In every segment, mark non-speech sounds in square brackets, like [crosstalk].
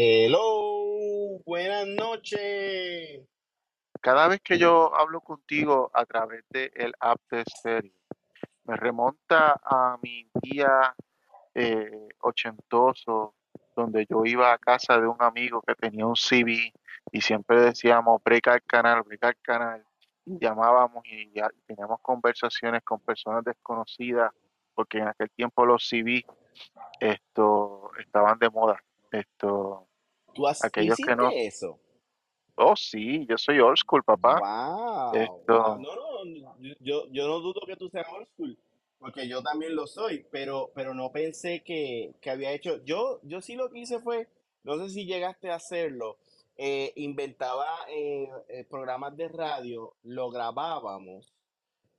Hello, buenas noches. Cada vez que yo hablo contigo a través del el app de Stereo, me remonta a mi día eh, ochentoso, donde yo iba a casa de un amigo que tenía un CB y siempre decíamos, breca el canal, breca el canal, y llamábamos y ya teníamos conversaciones con personas desconocidas, porque en aquel tiempo los CB esto, estaban de moda. Esto, ¿Tú has, aquellos que no, eso? oh sí, yo soy old school, papá. Wow. Esto, No, no, yo, yo no dudo que tú seas old school, porque yo también lo soy, pero, pero no pensé que, que había hecho. Yo, yo sí lo que hice fue, no sé si llegaste a hacerlo, eh, inventaba eh, eh, programas de radio, lo grabábamos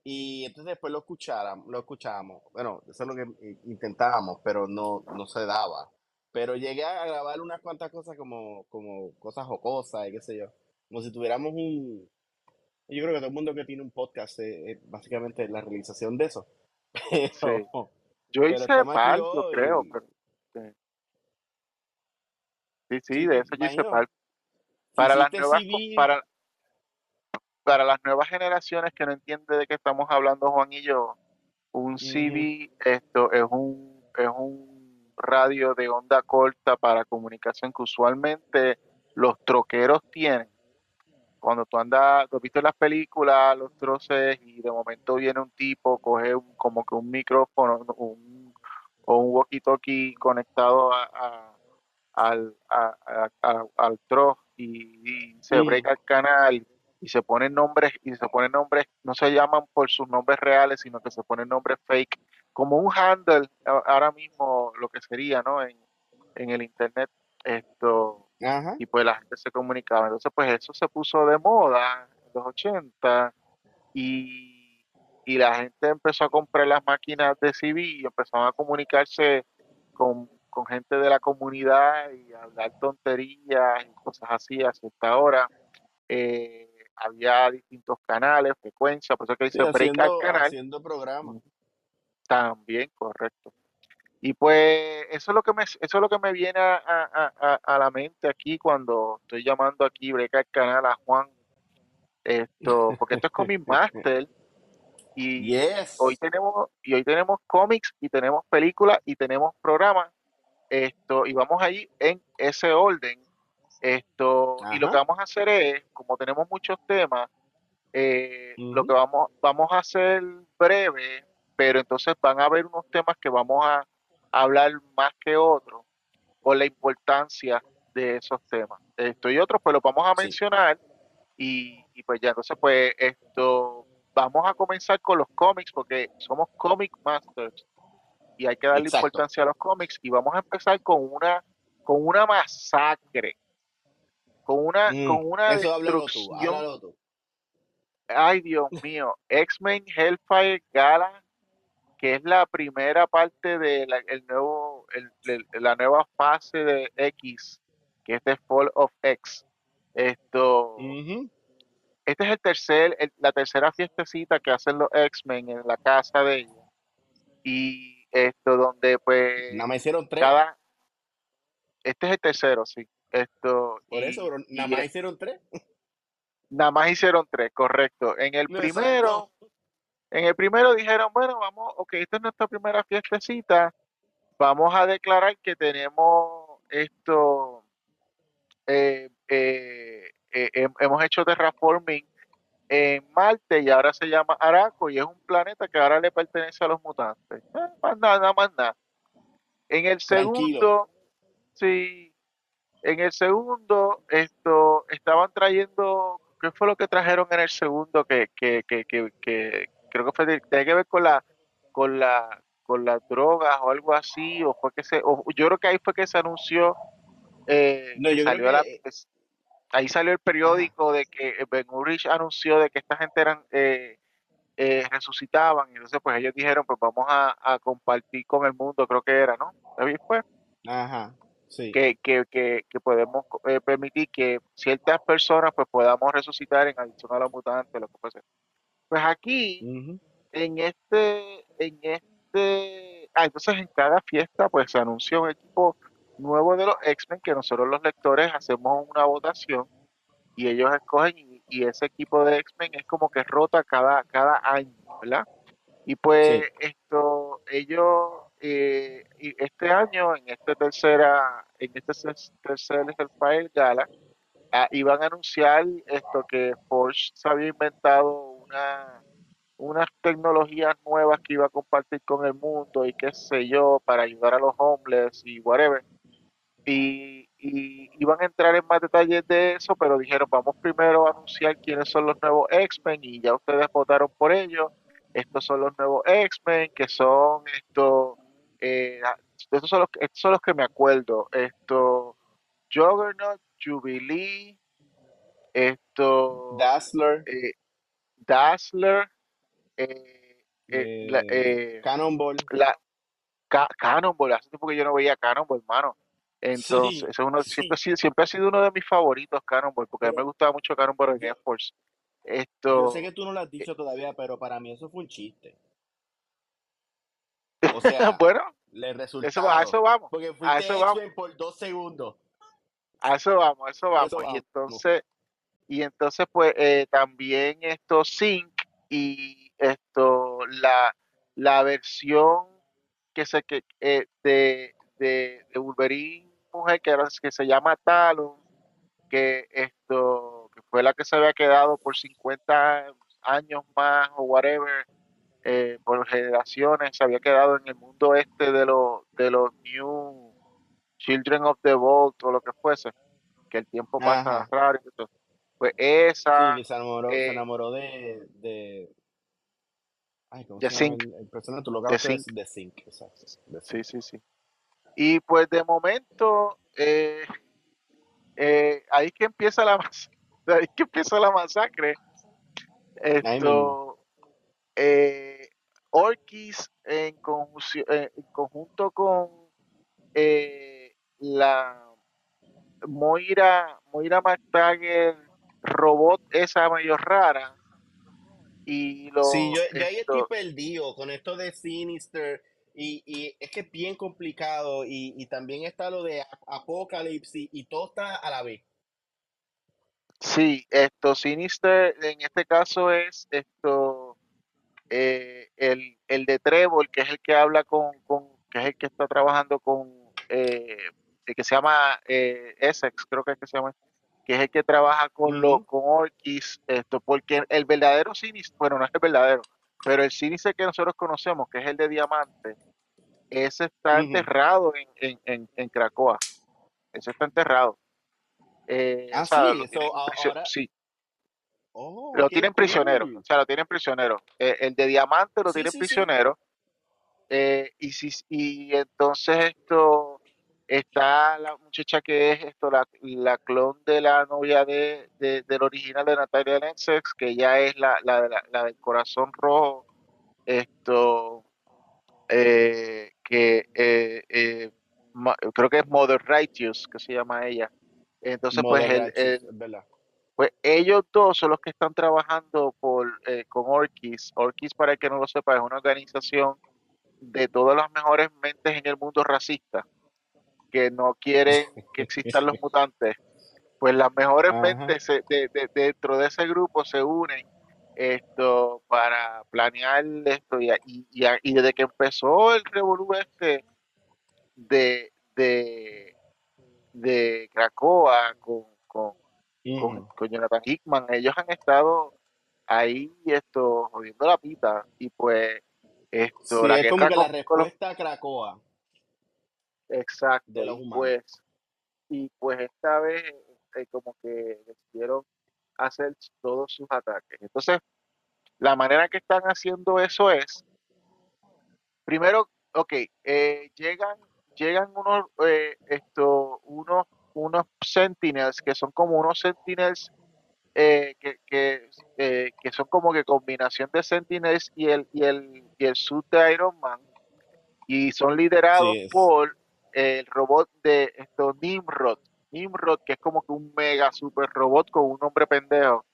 y entonces después lo escucháramos, lo escuchábamos. Bueno, eso es lo que intentábamos, pero no, no se daba. Pero llegué a grabar unas cuantas cosas como, como cosas jocosas y qué sé yo. Como si tuviéramos un... Yo creo que todo el mundo que tiene un podcast es, es básicamente la realización de eso. [laughs] sí. Yo pero hice estamos aquí par, yo creo, pero sí, sí, de eso yo hice imagino. par. Si Para las nuevas, CV, para, para las nuevas generaciones que no entienden de qué estamos hablando Juan y yo, un CB esto es un es un radio de onda corta para comunicación que usualmente los troqueros tienen. Cuando tú andas, tú has visto en las películas los troces y de momento viene un tipo, coge un- como que un micrófono un, o un walkie-talkie conectado a, a- al, a- al troz y, y se breca el canal y se ponen nombres y se ponen nombres, no se llaman por sus nombres reales, sino que se ponen nombres fake, como un handle ahora mismo lo que sería, ¿no? En, en el internet, esto, Ajá. y pues la gente se comunicaba. Entonces, pues eso se puso de moda en los 80 y, y la gente empezó a comprar las máquinas de CB y empezaron a comunicarse con, con gente de la comunidad y hablar tonterías y cosas así hasta esta hora. Eh, había distintos canales, frecuencias, por eso que Sí, dice break al haciendo, canal, haciendo programas. También correcto. Y pues eso es lo que me, eso es lo que me viene a, a- a- a la mente aquí cuando estoy llamando aquí, breca el canal a Juan, esto, porque esto es Comic [laughs] Master y hoy Yes. tenemos, y hoy tenemos cómics y tenemos películas y tenemos programas, esto, y vamos ahí en ese orden, esto, y lo que vamos a hacer es, como tenemos muchos temas, eh, lo que vamos, vamos a hacer breve, pero entonces van a haber unos temas que vamos a hablar más que otros por la importancia de esos temas. Esto y otros, pues los vamos a Sí. mencionar y, y pues ya, entonces pues esto, vamos a comenzar con los cómics porque somos comic masters y hay que darle Exacto. importancia a los cómics y vamos a empezar con una, con una masacre, con una, Mm, con una destrucción tú. Ay, Dios mío, X-Men Hellfire Gala, que es la primera parte de la, el nuevo, el- la nueva fase de X, que es The Fall of X. Esto, este es el tercer, el- la tercera fiestecita que hacen los X-Men en la casa de ellos. Y esto donde pues Nada más hicieron tres. cada, este es el tercero, sí. Esto, Por eso, bro, nada más hicieron tres. nada más hicieron tres, correcto. En el primero. En el primero dijeron, bueno, vamos, ok, esta es nuestra primera fiestecita, vamos a declarar que tenemos esto, eh, eh, eh, hem- hemos hecho terraforming en Marte y ahora se llama Araco y es un planeta que ahora le pertenece a los mutantes. Eh, más nada, nada más nada. En el Tranquilo. segundo, sí, en el segundo, esto, estaban trayendo, ¿qué fue lo que trajeron en el segundo? Que, que, que, que, que creo que fue, tenía que ver con la, con la, con las drogas o algo así, o fue que se, o yo creo que ahí fue que se anunció, eh, No, creo salió la, que. es- ahí salió el periódico de que Ben Urich anunció de que esta gente eran, eh, eh, resucitaban, y entonces pues ellos dijeron, pues vamos a, a compartir con el mundo, creo que era, ¿no? Ahí fue Ajá. Sí. que, que, que, que podemos eh, permitir que ciertas personas pues podamos resucitar en adición a los mutantes, lo que fuese. Pues aquí, en este, en este, ah, entonces en cada fiesta pues se anunció un equipo nuevo de los X-Men que nosotros los lectores hacemos una votación y ellos escogen y, y ese equipo de X-Men es como que rota cada, cada año, ¿verdad? Y pues Sí. esto, ellos, eh, y este año, en este tercera, en este tercer Hellfire Gala, ah, iban a anunciar esto que Porsche se había inventado una, unas tecnologías nuevas que iba a compartir con el mundo y qué sé yo, para ayudar a los homeless y whatever. Y, y iban a entrar en más detalles de eso, pero dijeron, vamos primero a anunciar quiénes son los nuevos X-Men y ya ustedes votaron por ellos. Estos son los nuevos X-Men, que son estos, eh, estos son los, que- estos son los que me acuerdo. Esto, Juggernaut, Jubilee, esto, Dazzler, eh, Dazzler, eh, eh, la, eh, Cannonball. la Ca- Cannonball, hace tiempo que yo no veía Cannonball, hermano. Entonces, Sí, eso es uno, siempre, ha sí. sido, siempre ha sido uno de mis favoritos, Cannonball, porque a mí me gustaba mucho Cannonball en Air Force. yo sé Esto, que tú no lo has dicho todavía, pero para mí eso fue un chiste. [laughs] O sea, bueno, el eso, a eso vamos, Porque a fuiste eso vamos, por dos segundos. a eso vamos, a eso A vamos. eso Y entonces, y entonces pues eh, también esto Sync y esto la, la versión que se que eh, de, de, de Wolverine mujer que, ahora- que se llama Talon que esto que fue la que se había quedado por 50 años más o whatever eh, por generaciones se había quedado en el mundo este de los de los New Children of the Vault o lo que fuese que el tiempo pasa Ajá. raro y todo. Pues Sí, esa que se enamoró, se eh, enamoró de, de... Ay, ¿cómo de se llama Sync el, el personaje? Tú lo de acabas de Sync, exacto. De sí Sync. sí sí y pues de momento eh, eh, ahí que empieza la [laughs] ahí que empieza la masacre esto eh, Orkis en, en conjunto con eh, la Moira Moira McTaggart robot esa medio rara. Y Sí, los yo, yo ahí estoy esto perdido con esto de Sinister. Y, y es que es bien complicado. Y, y también está lo de Ap- Apocalypse y, y todo está a la vez. sí esto Sinister en este caso es esto eh, el, el de Trevor que es el que habla con, con que es el que está trabajando con eh, el que se llama eh, Essex creo que es que se llama que es el que trabaja con los Ujú, con Orkis, esto, porque el verdadero Sinister, bueno, no es el verdadero, pero el Sinister que nosotros conocemos, que es el de Diamante, ese está enterrado en, en, en, en Cracoa, ese está enterrado. Eh, Ah, sí, Lo prisio- ahora. sí, Oh, lo tienen prisionero, o sea, lo tienen prisionero. Eh, el de Diamante lo Sí, tienen sí, sí. prisionero, eh, y, si, y entonces esto está la muchacha que es esto la, la clon de la novia de, de- del original de Natalia Lensex, que ya es la, la, la- la del corazón rojo, esto eh, que eh, eh, ma- creo que es Mother Righteous, que se llama ella. Entonces, pues, el, el- pues ellos dos son los que están trabajando por, eh, con Orkis. Orkis, para el que no lo sepa, es una organización de todas las mejores mentes en el mundo racista que no quieren que existan los mutantes. Pues las mejores Ajá. mentes se- de- de- dentro de ese grupo se unen esto para planear esto y, y, y, y desde que empezó el revolú este de, de, de Krakoa con, con, con, Jonathan Hickman, ellos han estado ahí esto jodiendo la pita y pues esto Sí, la es como que la con, con los respuesta a Krakoa exacto de los humanos. pues y pues esta vez eh, como que decidieron hacer todos sus ataques entonces la manera que están haciendo eso es primero ok eh, llegan llegan unos eh, esto unos unos sentinels que son como unos sentinels eh, que, que, que son como que combinación de sentinels y el y el y el suit de Iron Man y son liderados Sí, por el robot de esto Nimrod. Nimrod, que es como que un mega super robot con un nombre pendejo.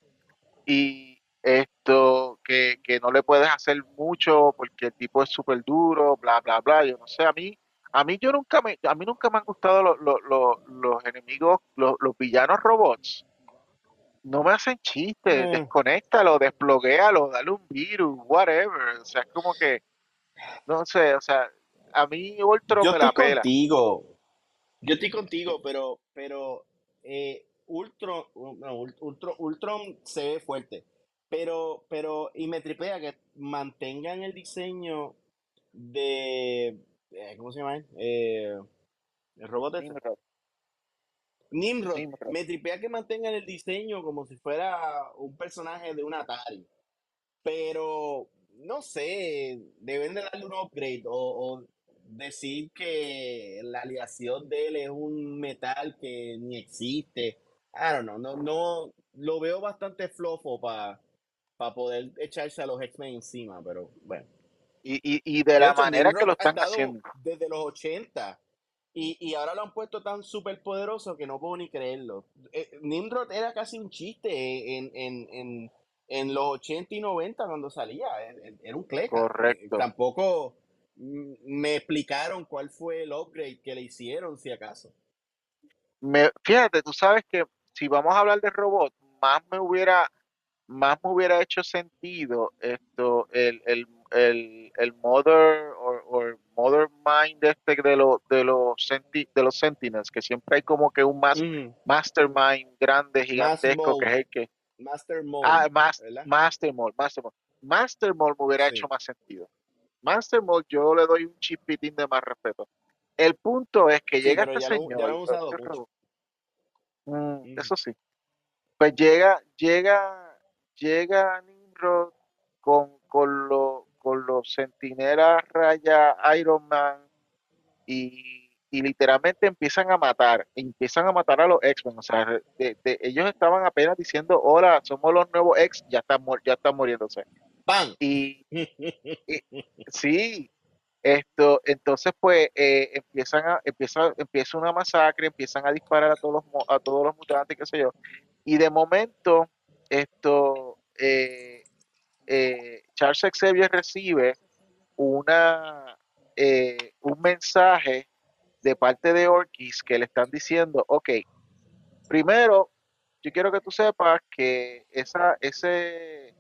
Y esto que, que no le puedes hacer mucho porque el tipo es súper duro, bla, bla, bla. Yo no sé, a mí, a mí yo nunca me, a mí nunca me han gustado los, los, los, los enemigos, los, los villanos robots. No me hacen chistes, Eh, desconéctalo, desploguéalo, dale un virus, whatever. O sea, es como que, no sé, o sea, a mí Ultron yo me la estoy pela. contigo. Yo estoy contigo, pero, pero eh, Ultron, no, Ult- Ultron, Ultron se ve fuerte. Pero, pero, y me tripea que mantengan el diseño de, eh, ¿cómo se llama? él? Eh, el robot este. Nimrod, Nimrod. Nimrod. Me tripea que mantengan el diseño como si fuera un personaje de un Atari. Pero, no sé, deben de darle un upgrade o, o decir que la aleación de él es un metal que ni existe. I don't know, no, no, lo veo bastante flofo para poder echarse a los X-Men encima, pero bueno. Y, y, y de la hecho, manera que lo están haciendo. desde los 80 y, y ahora lo han puesto tan súper poderoso que no puedo ni creerlo. Eh, Nimrod era casi un chiste en, en, en, en los 80 y 90 cuando salía. eh, eh, Era un cleca. Eh, Correcto. Tampoco me explicaron cuál fue el upgrade que le hicieron, si acaso. Me, fíjate, tú sabes que si vamos a hablar de robot, más me hubiera, más me hubiera hecho sentido esto, el, el, el, el mother or, or mother mind este de los de los senti- de los sentinels, que siempre hay como que un mas- Ujú. mastermind grande, gigantesco, que es el que Master Mold, ah, mas-. Master Mold, Master Mold. Master Mold me hubiera hecho más sentido. Master Mold yo le doy un chispitín de más respeto. El punto es que Sí, llega este lo, lo señor, han usado mucho. robot, mm, Ujú. eso sí. Pues llega, llega, llega Nimrod con, con, lo- con los centinelas raya Iron Man y, y literalmente empiezan a matar, empiezan a matar a los X-Men. O sea, de- de- ellos estaban apenas diciendo, hola, somos los nuevos X, ya están, ya están muriéndose. Y, [laughs] y- sí, esto, entonces pues eh, empiezan a, empieza, empieza una masacre, empiezan a disparar a todos los, a todos los mutantes, qué sé yo. Y de momento, esto, eh, eh, Charles Xavier recibe una, eh, un mensaje de parte de Orkis que le están diciendo, ok, primero, yo quiero que tú sepas que esa, ese,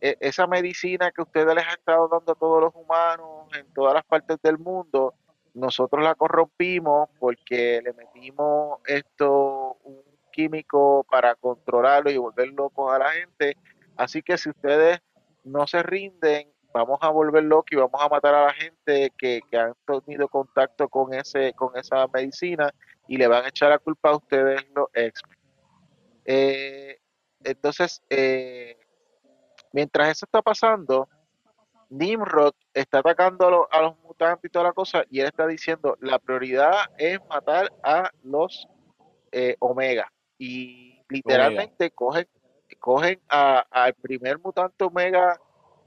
esa medicina que ustedes les han estado dando a todos los humanos en todas las partes del mundo, nosotros la corrompimos porque le metimos esto, un químico para controlarlo y volver locos a la gente. Así que si ustedes no se rinden, vamos a volver locos y vamos a matar a la gente que, que han tenido contacto con ese, con esa medicina y le van a echar la culpa a ustedes los ex. Eh, entonces, eh, mientras eso está pasando, Nimrod está atacando a, lo- a los mutantes y toda la cosa, y él está diciendo, la prioridad es matar a los eh, Omega. Y Omega. literalmente cogen, cogen a- al primer mutante Omega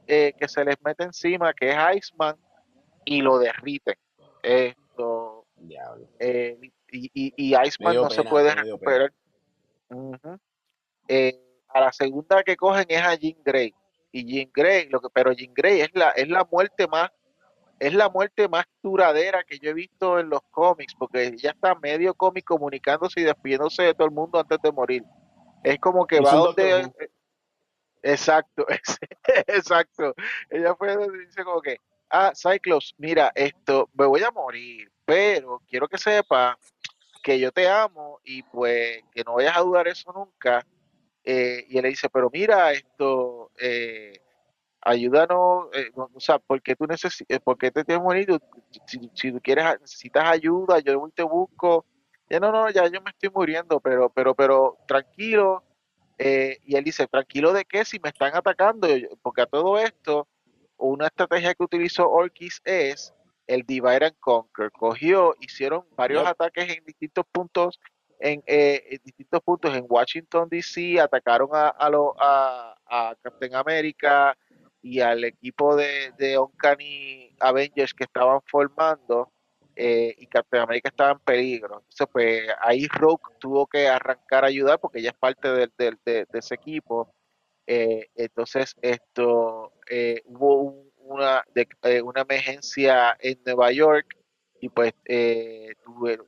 eh, que se les mete encima, que es Iceman, y lo derriten. Esto, eh, y, y, y Iceman no se puede recuperar. A la segunda que cogen es a Jean Grey. Y Jean Grey, lo que, pero Jean Grey es la, es la muerte más, es la muerte más duradera que yo he visto en los cómics, porque ella está medio cómic comunicándose y despidiéndose de todo el mundo antes de morir. Es como que va Doctor donde, Who. exacto, [laughs] exacto. Ella fue donde dice como que, ah, Cyclops, mira, esto, me voy a morir, pero quiero que sepa que yo te amo y pues que no vayas a dudar eso nunca. Eh, y él le dice, pero mira, esto, eh, ayúdanos, eh, no- o sea, porque tú necesitas, porque te tienes Tú- si, si tú quieres, a- necesitas ayuda, yo voy y te busco. Ya no, no, ya yo me estoy muriendo, pero, pero, pero, tranquilo. Eh, y él dice, tranquilo de qué, si me están atacando, porque a todo esto, una estrategia que utilizó Orkis es el Divide and Conquer. Cogió, hicieron varios Yep. ataques en distintos puntos, en, eh, en distintos puntos en Washington DC, atacaron a, a, lo- a, a Captain America y al equipo de, de Uncanny Avengers que estaban formando, eh, y Captain America estaba en peligro. Entonces, pues ahí Rogue tuvo que arrancar a ayudar porque ella es parte del- de, de ese equipo. Eh, entonces, esto eh, hubo un- una, de- eh, una emergencia en Nueva York y pues eh,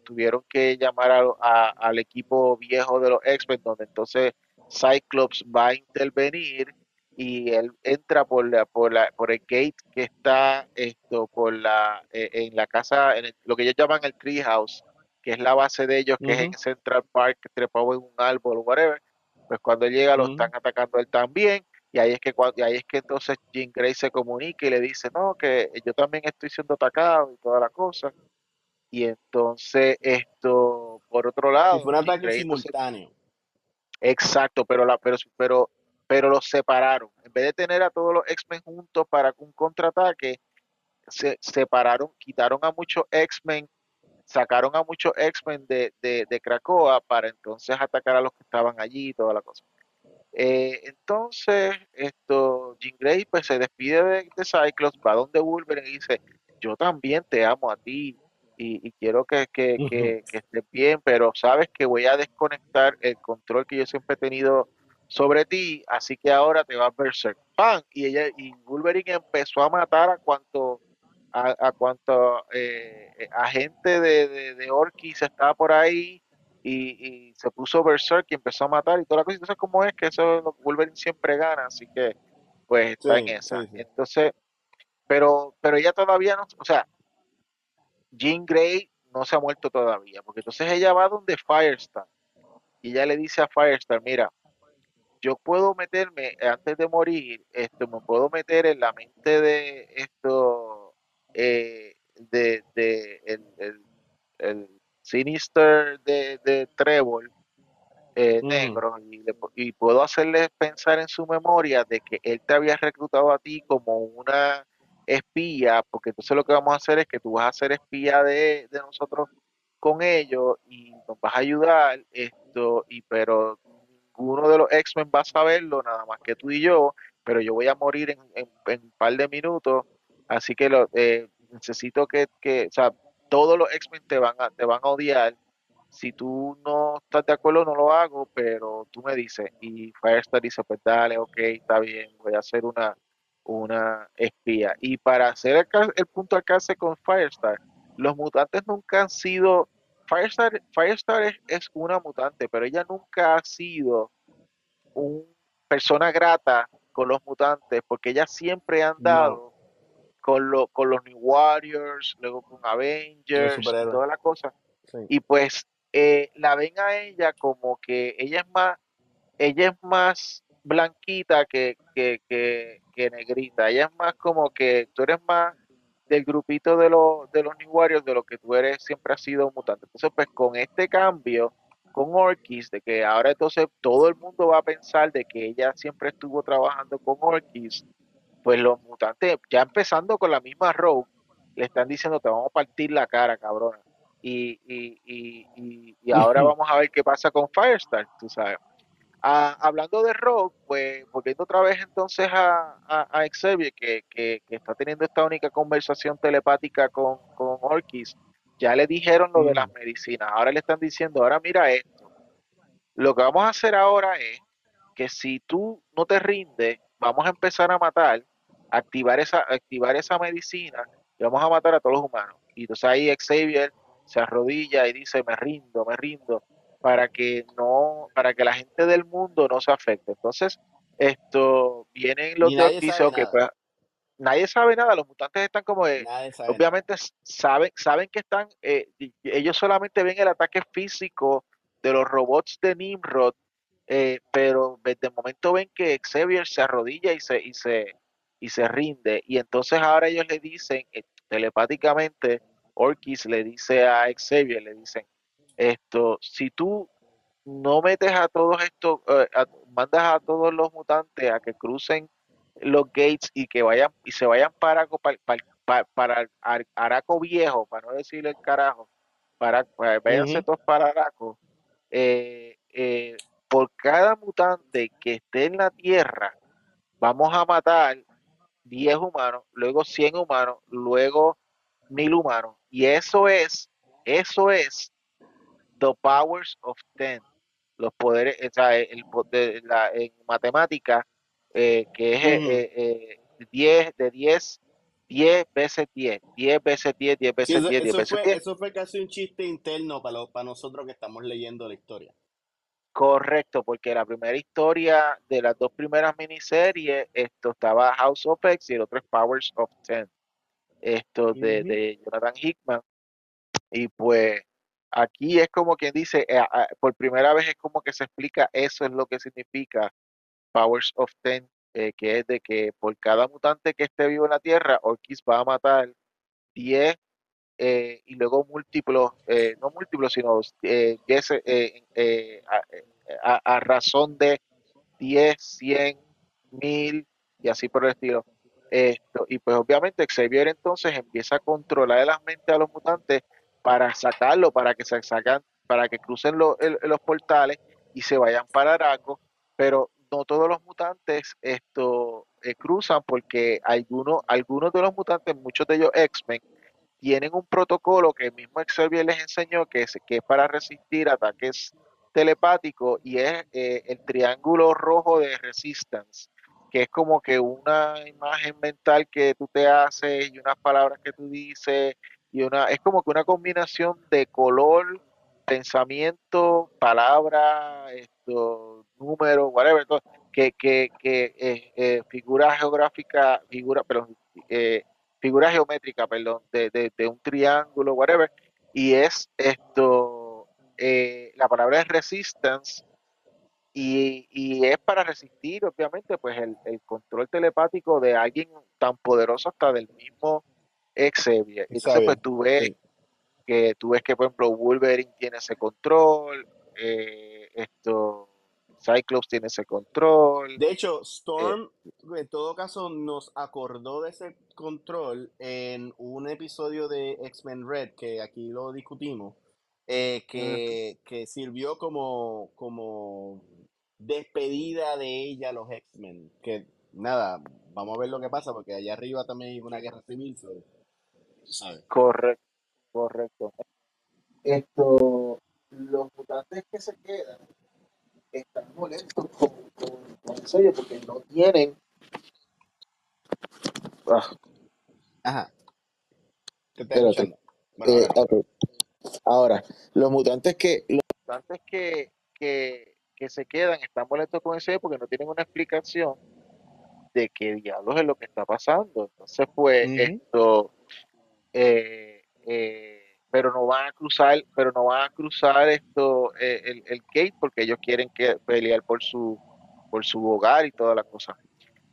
tuvieron, que llamar al equipo viejo de los X-Men, donde entonces Cyclops va a intervenir y él entra por la, por la, por el gate que está esto por la eh, en la casa en lo que ellos llaman el treehouse que es la base de ellos que es en Central Park trepado en un árbol o whatever. Pues cuando llega lo están atacando él también y ahí es que y ahí es que entonces Jean Grey se comunica y le dice no que yo también estoy siendo atacado y toda la cosa y entonces esto por otro lado fue un ataque simultáneo exacto pero la pero pero pero los separaron. En vez de tener a todos los X-Men juntos para un contraataque, se separaron, quitaron a muchos X-Men, sacaron a muchos X-Men de, de, de, Krakoa para entonces atacar a los que estaban allí y toda la cosa. Eh, entonces, esto, Jean Grey pues se despide de, de Cyclops, va donde Wolverine y dice, yo también te amo a ti y, quiero que, que, que, que estés bien, pero sabes que voy a desconectar el control que yo siempre he tenido sobre ti, así que ahora te va a Berserk. ¡Pam! Y ella y Wolverine empezó a matar a cuanto a, a cuanto eh, eh agente de, de, de Orkis estaba por ahí y, se puso Berserk y empezó a matar y toda la cosa. Entonces, ¿cómo es que eso Wolverine siempre gana? Así que, pues está en esa. Entonces, pero, pero ella todavía no, o sea, Jean Grey no se ha muerto todavía, porque entonces ella va donde Firestar y ella le dice a Firestar, mira, yo puedo meterme antes de morir, esto me puedo meter en la mente de esto, eh, de, de el, el, Sinister de, de Trevor eh, mm. negro y, y, puedo hacerle pensar en su memoria de que él te había reclutado a ti como una espía, porque entonces lo que vamos a hacer es que tú vas a ser espía de, de nosotros con ellos y nos vas a ayudar esto y pero uno de los X-Men va a saberlo, nada más que tú y yo, pero yo voy a morir en, un par de minutos, así que lo, eh, necesito que, que, o sea, todos los X-Men te van a, te van a odiar. Si tú no estás de acuerdo, no lo hago, pero tú me dices. Y Firestar dice, pues dale, ok, está bien, voy a hacer una, una espía. Y para hacer el, el punto alcance con Firestar, los mutantes nunca han sido Firestar, Firestar es, una mutante, pero ella nunca ha sido una persona grata con los mutantes, porque ella siempre ha andado con, lo, con los New Warriors, luego con Avengers, toda la cosa. Y pues eh, la ven a ella como que ella es más, ella es más blanquita que, que, que, que negrita. Ella es más como que tú eres más del grupito de, los de los New Warriors, de lo que tú eres, siempre has sido mutante. Entonces, pues con este cambio, con Orkis, de que ahora entonces todo el mundo va a pensar de que ella siempre estuvo trabajando con Orkis, pues los mutantes, ya empezando con la misma Rogue, le están diciendo, te vamos a partir la cara, cabrona. Y, y, y, y ahora vamos a ver qué pasa con Firestar, tú sabes. Ah, hablando de Rock, pues volviendo otra vez entonces a, a, Xavier, que, que, está teniendo esta única conversación telepática con, con Orkis, ya le dijeron lo de las mm. medicinas, ahora le están diciendo, ahora mira esto, lo que vamos a hacer ahora es que si tú no te rindes, vamos a empezar a matar, activar esa, activar esa medicina y vamos a matar a todos los humanos. Y entonces ahí Xavier se arrodilla y dice, me rindo, me rindo para que no, para que la gente del mundo no se afecte. Entonces, esto vienen los de que pues, nadie sabe nada, los mutantes están como obviamente saben, saben que están, eh, ellos solamente ven el ataque físico de los robots de Nimrod, eh, pero de momento ven que Xavier se arrodilla y se, y se, y se rinde, y entonces ahora ellos le dicen, eh, telepáticamente, Orkis le dice a Xavier, le dicen, esto, si tú no metes a todos estos, eh, mandas a todos los mutantes a que crucen los gates y que vayan y se vayan para, para, para, Araco viejo, para no decirle el carajo, para, para todos para Araco, eh, eh, por cada mutante que esté en la Tierra, vamos a matar 10 humanos, luego 100 humanos, luego 1000 humanos. Y eso es, eso es The Powers of Ten, los poderes, o sea, el, de la, en matemática, eh, que es 10 eh, eh, de 10, 10 veces 10, 10 veces 10, 10 Sí, veces eso, 10, 10 eso veces fue, 10. eso fue casi un chiste interno para, lo- para nosotros que estamos leyendo la historia. Correcto, porque la primera historia de las dos primeras miniseries, esto estaba House of X y el otro es Powers of Ten, esto de, Jonathan Hickman. Y pues aquí es como quien dice, eh, ah, por primera vez es como que se explica eso es lo que significa Powers of Ten, eh, que es de que por cada mutante que esté vivo en la Tierra, Orkis va a matar 10 eh, y luego múltiplos, eh, no múltiplos, sino eh, 10, eh, eh, a, a- razón de 10, 100, 1000 y así por el estilo. Esto, y pues obviamente Xavier entonces empieza a controlar las mentes a los mutantes para sacarlo, para que se sacan, para que crucen lo- los portales y se vayan para Araco, pero no todos los mutantes esto eh, cruzan porque algunos, algunos de los mutantes, muchos de ellos X-Men, tienen un protocolo que el mismo Xavier les enseñó que es, que es para resistir ataques telepáticos y es eh, el triángulo rojo de resistance, que es como que una imagen mental que tú te haces y unas palabras que tú dices y una es como que una combinación de color, pensamiento, palabra, esto, número, whatever, que, que, que eh, eh, figura geográfica, figura, eh, figura geométrica, perdón, de, de, de un triángulo, whatever, y es esto, eh, la palabra es resistance, y, y es para resistir, obviamente, pues el, el control telepático de alguien tan poderoso hasta del mismo Xavier. Entonces, pues tú ves sí. que tú ves que, por ejemplo, Wolverine tiene ese control, eh, esto, Cyclops tiene ese control, De hecho, eh, Storm, en todo caso, nos acordó de ese control en un episodio de X-Men Red, que aquí lo discutimos, eh, que, que sirvió como, como despedida de ella a los X-Men. Que nada, vamos a ver lo que pasa, porque allá arriba también hay una guerra civil, sabes. correcto, correcto. Esto, los mutantes que se quedan están molestos con, con, con el sello porque no tienen. Ah, Ajá, te estoy espérate. escuchando. Bueno, Eh, ahora los mutantes que los mutantes que, que, que se quedan están molestos con el sello porque no tienen una explicación de qué diablos es lo que está pasando. Entonces, pues, esto, eh, eh, pero no van a cruzar, pero no van a cruzar esto, eh, el, el gate porque ellos quieren que pelear por su, por su hogar y toda la cosa.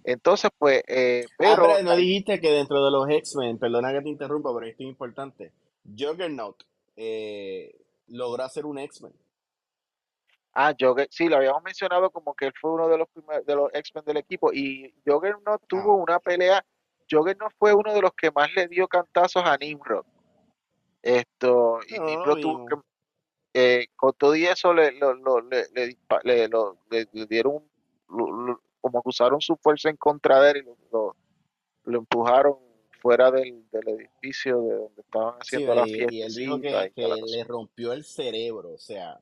Entonces, pues, eh, Ah, pero pero no dijiste que dentro de los X-Men, perdona que te interrumpa, pero esto es importante. Juggernaut eh, logró hacer un X-Men. Ah, Jugger, sí, lo habíamos mencionado como que él fue uno de los primeros, de los X-Men del equipo y Juggernaut tuvo Ah, una pelea, Juggernaut fue uno de los que más le dio cantazos a Nimrod. Esto, y tuvo que, eh, con todo y eso le, lo- lo- le, le le- lo- le- dieron, lo- como que usaron su fuerza en contra de él y lo, empujaron fuera del, del edificio de donde estaban Sí, haciendo la y, y él dijo que, le rompió el cerebro, o sea,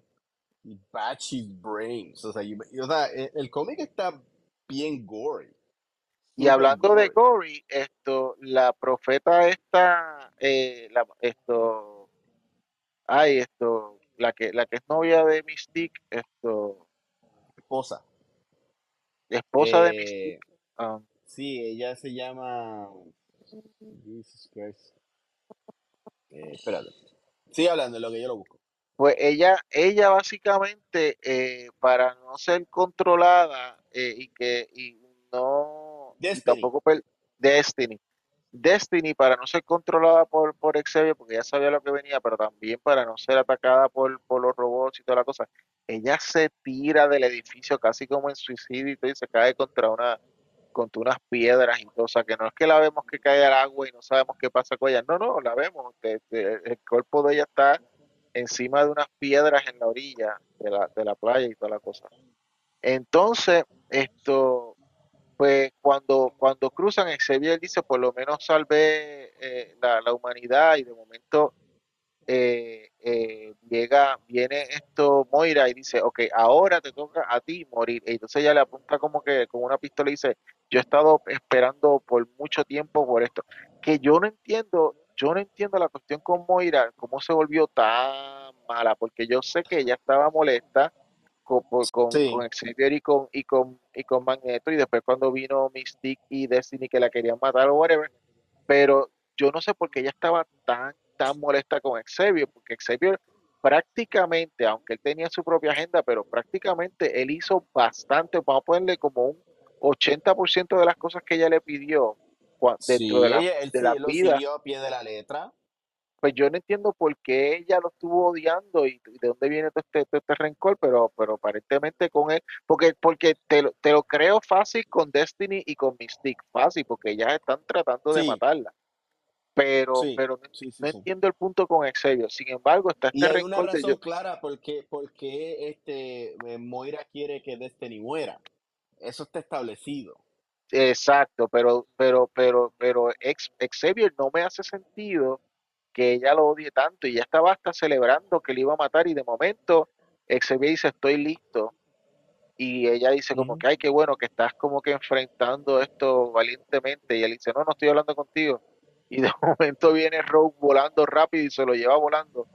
his brains. O sea, o sea, el, el cómic está bien gory, Y hablando de gory. Esto, la profeta esta, eh, la, esto, ay, esto, la que, la que es novia de Mystique, esto, Esposa. esposa de Eh, Mystique, um, sí, ella se llama. Jesus Christ. Eh, espérate. Sigue hablando en lo que yo lo busco. pues ella, ella básicamente, eh, para no ser controlada y que, y no, Destiny. tampoco Destiny, Destiny para no ser controlada por, por Xavier, porque ya sabía lo que venía, pero también para no ser atacada por, por los robots y toda la cosa. Ella se tira del edificio casi como en suicidio y se cae contra una, contra unas piedras y todo. O sea, que no es que la vemos que cae al agua y no sabemos qué pasa con ella. No, no, la vemos. el cuerpo de ella está encima de unas piedras en la orilla de la, de la playa y toda la cosa. Entonces, esto, pues cuando, cuando cruzan, Xavier dice, por lo menos salvé eh, la, la humanidad y de momento eh, eh, llega, viene esto Moira y dice, ok, ahora te toca a ti morir. Y entonces ella le apunta como que con una pistola y dice, yo he estado esperando por mucho tiempo por esto. Que yo no entiendo, yo no entiendo la cuestión con Moira, cómo se volvió tan mala, porque yo sé que ella estaba molesta con, por- con, Sí, con Xavier y con, y con, y con Magneto, y después cuando vino Mystique y Destiny que la querían matar o whatever, pero yo no sé por qué ella estaba tan, tan molesta con Xavier, porque Xavier prácticamente, aunque él tenía su propia agenda, pero prácticamente él hizo bastante, vamos a ponerle como un 80% de las cosas que ella le pidió dentro de la, él de la él vida, a pie de la letra. Pues yo no entiendo por qué ella lo estuvo odiando y, y de dónde viene todo este, todo este rencor, pero, pero aparentemente con él, porque, porque te, lo- te lo creo fácil con Destiny y con Mystique, fácil, porque ellas están tratando de matarla pero, sí, pero no, sí, entiendo el punto con Xavier. Sin embargo, está Y este hay una yo, razón clara por qué, por qué este, eh, Moira quiere que Destiny muera. Eso está establecido. exacto, pero, pero, pero, pero ex, Xavier no me hace sentido que ella lo odie tanto y ya estaba hasta celebrando que le iba a matar y de momento Xavier dice estoy listo y ella dice como que ay qué bueno que estás como que enfrentando esto valientemente y él dice no no estoy hablando contigo y de [laughs] momento viene Rogue volando rápido y se lo lleva volando.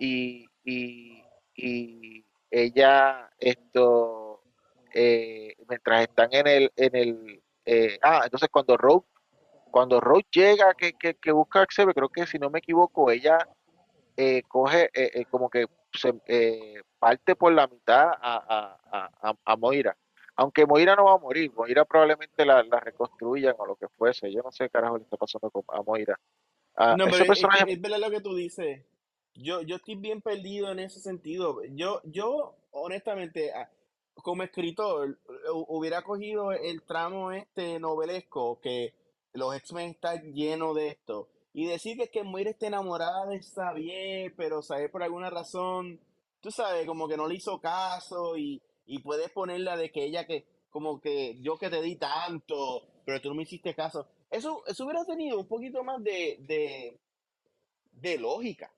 Y, y, y ella esto eh, mientras están en el en el eh, ah entonces cuando Rogue cuando Rogue llega que, que, que busca a Xavier creo que si no me equivoco ella eh, coge eh, eh, como que se parte por la mitad a, a, a, a- Moira aunque Moira no va a morir Moira probablemente la, la reconstruyan o lo que fuese yo no sé qué carajo le está pasando con, a Moira Ah, No, pero es es verdad lo que tú dices. Yo, yo estoy bien perdido en ese sentido. Yo, yo, honestamente, como escritor, hu- hubiera cogido el tramo este novelesco que los X-Men están llenos de esto y decir que, que Moira está enamorada de Xavier, pero saber por alguna razón, tú sabes, como que no le hizo caso y, y puedes ponerla de que ella que, como que yo que te di tanto, pero tú no me hiciste caso. Eso, eso hubiera tenido un poquito más de, de, de lógica.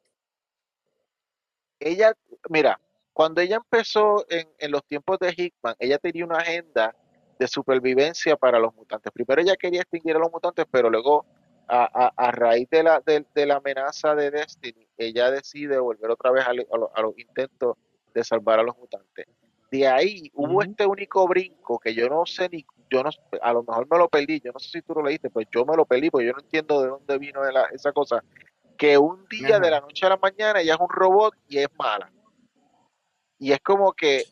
ella, mira, cuando ella empezó en, en los tiempos de Hickman, ella tenía una agenda de supervivencia para los mutantes. Primero ella quería extinguir a los mutantes, pero luego, a, a- a raíz de la, de, de la amenaza de Destiny, ella decide volver otra vez a, lo- a lo- a los intentos de salvar a los mutantes. De ahí hubo este único brinco que yo no sé ni, yo no, a lo mejor me lo perdí, yo no sé si tú lo leíste, pues yo me lo perdí, porque yo no entiendo de dónde vino de la- esa cosa, que un día de la noche a la mañana ella es un robot y es mala. Y es como que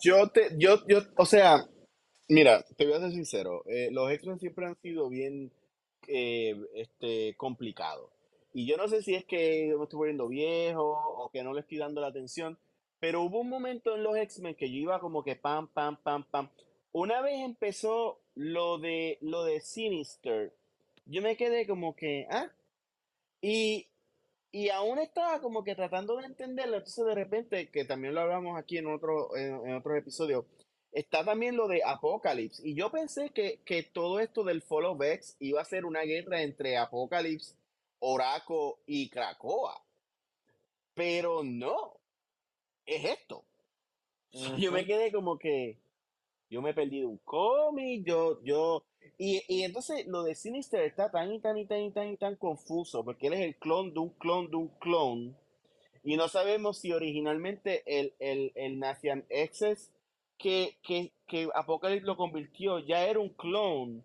Yo te, yo, yo, o sea, mira, te voy a ser sincero, eh, los X-Men siempre han sido bien eh, este, complicados. Y yo no sé si es que yo me estoy volviendo viejo o que no le estoy dando la atención, pero hubo un momento en los X-Men que yo iba como que pam, pam, pam, pam. Una vez empezó lo de, lo de Sinister, yo me quedé como que, ah, y, y aún estaba como que tratando de entenderlo, entonces de repente, que también lo hablamos aquí en otro, en, en otros episodios, está también lo de Apocalypse. Y yo pensé que, que todo esto del Follow Vex iba a ser una guerra entre Apocalypse, Oraco y Krakoa. Pero no, es esto. [laughs] Yo me quedé como que yo me he perdido un cómic, yo, yo. Y, y entonces lo de Sinister está tan y tan y tan y tan y tan confuso, porque él es el clon de un clon de un clon. Y no sabemos si originalmente el, el, el Nacian Excess que, que, que Apocalypse lo convirtió ya era un clon.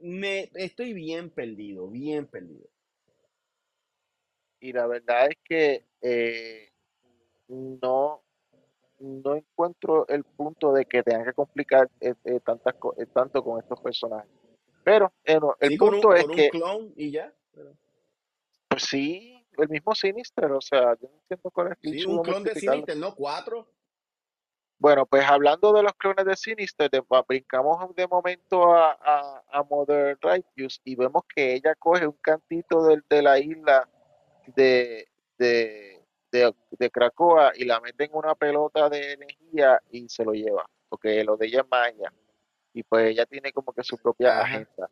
Me, estoy bien perdido, bien perdido. y la verdad es que eh, no, no encuentro el punto de que tengan que complicar eh, eh, tantas, eh, tanto con estos personajes. Pero eh, no, el Sí, con un, punto es un que, clon y ya. pero- pues sí, el mismo Sinister, o sea, yo no entiendo cuál es el sí, un clon de. Sinister, ¿no? Cuatro. Bueno, pues hablando de los clones de Sinister, de- brincamos de momento a, a, a Mother Righteous y vemos que ella coge un cantito del- de, la isla de, de, de, de Krakoa y la mete en una pelota de energía y se lo lleva, porque lo de ella es magia. Y pues ella tiene como que su propia agenda.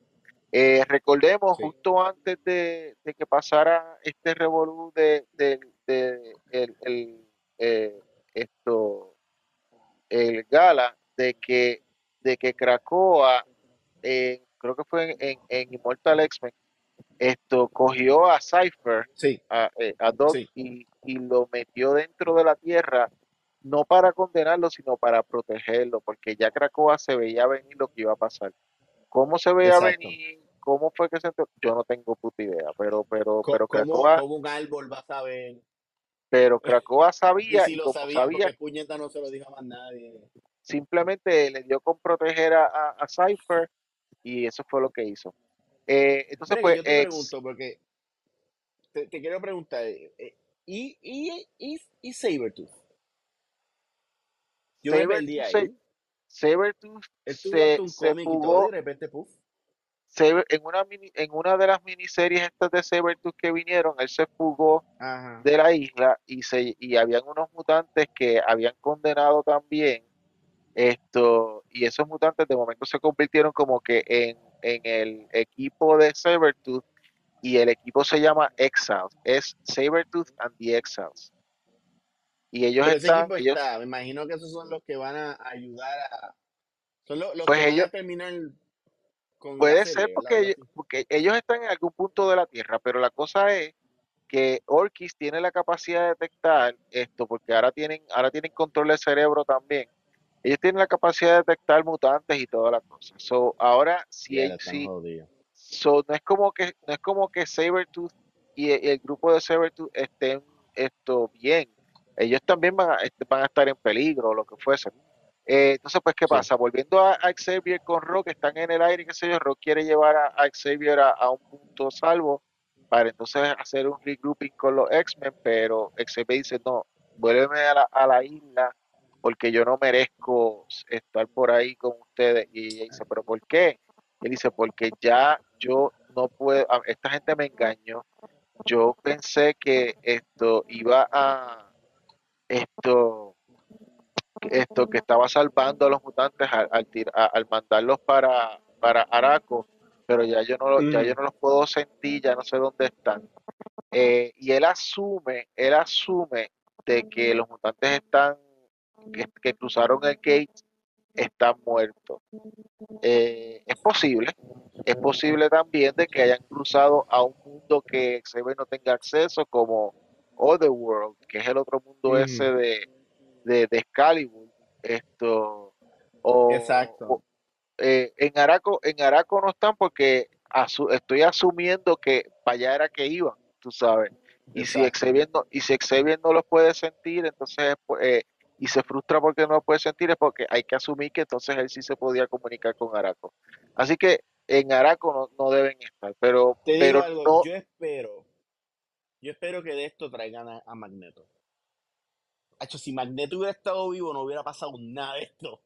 Eh, recordemos, Sí, justo antes de, de que pasara este revolú de, de- de el, el, eh, esto, el gala, de que, de que Krakoa, eh, creo que fue en, en, en Immortal X-Men, esto cogió a Cypher, sí, a, eh, a Doc, sí. y, y lo metió dentro de la Tierra, no para condenarlo, sino para protegerlo, porque ya Krakoa se veía venir lo que iba a pasar. ¿Cómo se veía Exacto. venir? ¿Cómo fue que se enteró? Yo no tengo puta idea, pero, pero, pero ¿Cómo, Krakoa, cómo un árbol va a saber? pero Krakoa Y [laughs] sabía, si y lo como sabía, puñeta no se lo dijo a más nadie. simplemente le dio con proteger a, a, a Cypher, y eso fue lo que hizo. Eh, entonces, Mira pues, yo te ex, pregunto, porque te, te quiero preguntar, eh, eh, ¿y, y, y, y Sabertooth? Yo me perdí ahí. Sabertooth se, un se cómic y todo, y fugó de repente, puff. Saber- en una mini- en una de las miniseries estas de Sabertooth que vinieron, él se fugó Ajá. de la isla y se y habían unos mutantes que habían condenado también esto y esos mutantes de momento se convirtieron como que en, en el equipo de Sabertooth y el equipo se llama Exiles, es Sabertooth and the Exiles. Y ellos Pero ese están, equipo ellos, está, me imagino que esos son los que van a ayudar a... Son los, los pues que van ellos, a terminar con puede ser porque ellos, porque ellos están en algún punto de la Tierra, pero la cosa es que Orkis tiene la capacidad de detectar esto, porque ahora tienen, ahora tienen control del cerebro también. Ellos tienen la capacidad de detectar mutantes y todas las cosas. So, ahora, jodidos. so, no es como que, no es como que Sabertooth y el, el grupo de Sabertooth estén esto bien. Ellos también van a, este, van a estar en peligro, o lo que fuese. Eh, entonces, pues, ¿qué Sí. pasa? Volviendo a, a Xavier con Rock, están en el aire, qué sé yo, Rock quiere llevar a, a Xavier a, a un punto salvo para entonces hacer un regrouping con los X-Men, pero Xavier dice, no, vuélveme a la, a la isla porque yo no merezco estar por ahí con ustedes. Y ella dice, ¿pero por qué? Él dice, porque ya yo no puedo, esta gente me engañó. Yo pensé que esto iba a, esto, esto que estaba salvando a los mutantes al, al, tir- a- al mandarlos para, para Araco, pero ya yo no, ya yo Ujú. no los puedo sentir, ya no sé dónde están. Eh, y él asume, él asume de que los mutantes están, que, que cruzaron el gate, están muertos. Eh, es posible, es posible también de que hayan cruzado a un mundo que Xavier no tenga acceso, como Otherworld, que es el otro mundo ese Ujú. de, de, de Excalibur. Esto, o, Exacto. o, eh, en Araco, en Araco no están porque asu- estoy asumiendo que para allá era que iban, tú sabes. Y si. Xavier no, y si Xavier no los puede sentir, entonces pues, eh, y se frustra porque no puede sentir, es porque hay que asumir que entonces él sí se podía comunicar con Araco. Así que en Araco no, no deben estar, pero, Te digo algo, no, yo espero, yo espero que de esto traigan a, a Magneto. Hacho, si Magneto hubiera estado vivo, no hubiera pasado nada de esto.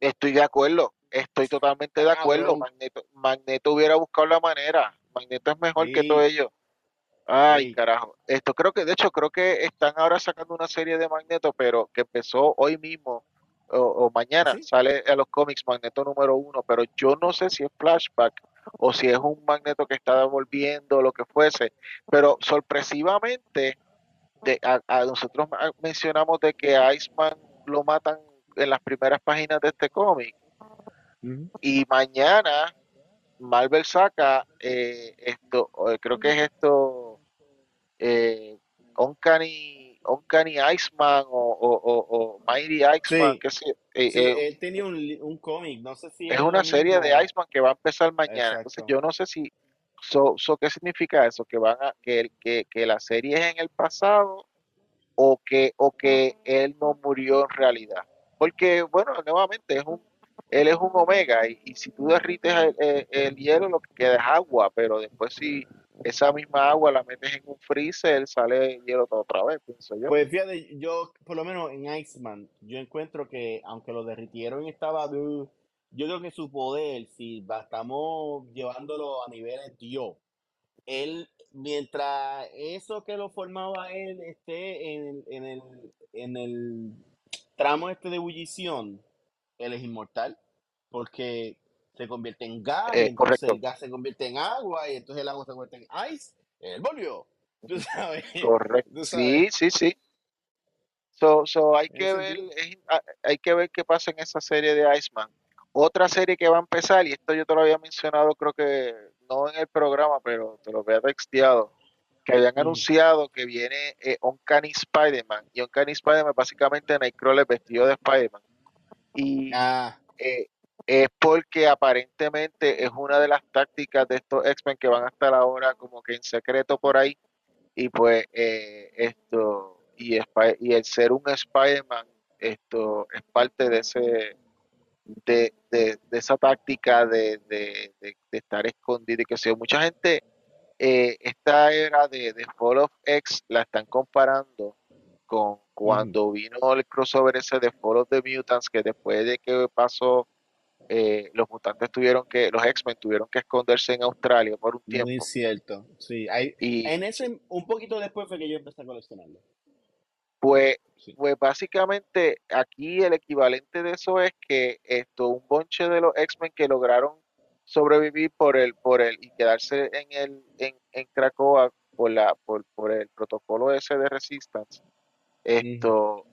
estoy de acuerdo, estoy totalmente de acuerdo. Cabrón. Magneto, Magneto hubiera buscado la manera. Magneto es mejor que todo ello. Ay, sí. carajo. Esto creo que, de hecho, creo que están ahora sacando una serie de Magneto, pero que empezó hoy mismo o, o mañana. ¿Sí? Sale a los cómics Magneto número uno, pero yo no sé si es flashback o si es un Magneto que está devolviendo lo que fuese. Pero sorpresivamente, de, a, a nosotros mencionamos de que a Iceman lo matan en las primeras páginas de este cómic y mañana Marvel saca eh, esto, eh, creo que es esto eh, Uncanny, Uncanny Iceman o, o, o, o Mighty Iceman, Sí, que eh, sí, eh, él tenía un, un cómic, no sé si es una serie de. Iceman que va a empezar mañana. Entonces yo no sé si, so, so, ¿qué significa eso? Que van a, que, que, que la serie es en el pasado o que, o que él no murió en realidad. Porque, bueno, nuevamente, es un, él es un omega y, y si tú derrites el, el- el hielo lo que queda es agua, pero después si esa misma agua la metes en un freezer, sale hielo otra vez, pienso yo. Pues fíjate, yo, por lo menos en Iceman, yo encuentro que aunque lo derritieron y estaba, yo creo que su poder, si estamos llevándolo a niveles Dios, él, mientras eso que lo formaba él esté en, en el, en el tramo este de ebullición, él es inmortal, porque se convierte en gas, Eh, entonces correcto, el gas se convierte en agua, y entonces el agua se convierte en ice, él volvió. Tú sabes, correcto. tú sabes, Sí, sí, sí. So, so hay que ver, es- hay que ver qué pasa en esa serie de Iceman. Otra serie que va a empezar, y esto yo te lo había mencionado, creo que no en el programa, pero te lo había texteado, que habían Ujú. anunciado que viene eh, Uncanny Spider-Man. Y Uncanny Spider-Man básicamente Nightcrawler vestido de Spider-Man. Y Ah, eh, es porque aparentemente es una de las tácticas de estos X-Men que van a estar ahora como que en secreto por ahí. Y pues eh, esto, y, el ser un Spider-Man, esto es parte de ese, de, de, de esa táctica de, de, estar escondido y que sea mucha gente, eh, esta era de, de Fall of X la están comparando con cuando vino el crossover ese de Fall of the Mutants, que después de que pasó, eh, los mutantes tuvieron que, los X-Men tuvieron que esconderse en Australia por un Muy tiempo. cierto. Sí, hay, Y en ese, un poquito después fue que yo empecé a coleccionarlo. pues, Sí. pues básicamente aquí el equivalente de eso es que esto, un bonche de los X-Men que lograron sobrevivir por el, por el, y quedarse en el, en, en Krakoa por la, por, por el protocolo ese de Resistance, esto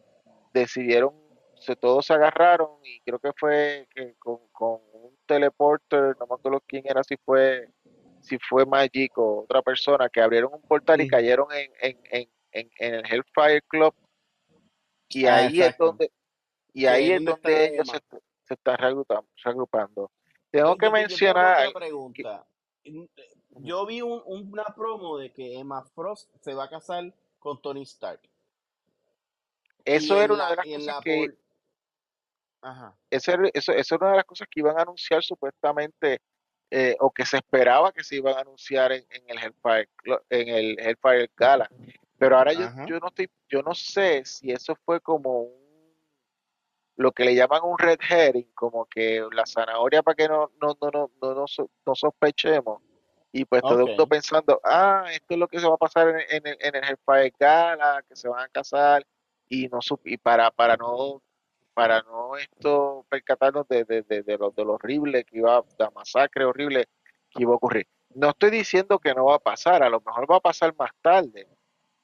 decidieron, se, todos se agarraron y creo que fue que con, con un teleporter, no me acuerdo quién era, si fue, si fue Magic o otra persona, que abrieron un portal y cayeron en, en, en, en, en el Hellfire Club y Ah, ahí es donde, y ahí es donde ellos se, se están reagrupa- reagrupando. Tengo que mencionar que, pregunta. Yo vi un- una promo de que Emma Frost se va a casar con Tony Stark. Y eso era una de las cosas la que. Ajá. esa era- eso, eso era una de las cosas que iban a anunciar supuestamente, eh, o que se esperaba que se iban a anunciar en, en el Hellfire, en el Hellfire Gala. Pero ahora yo, Ajá. yo no estoy, yo no sé si eso fue como un, lo que le llaman un red herring, como que la zanahoria para que no, no, no, no, no, no, so- no sospechemos. Y pues todo el mundo Ok. pensando, ah, esto es lo que se va a pasar en, en el, en el Hellfire Gala, que se van a casar, y no sup- y para, para no, para no esto percatarnos de, de, de, lo, horrible que iba, la masacre horrible que iba a ocurrir. No estoy diciendo que no va a pasar, a lo mejor va a pasar más tarde,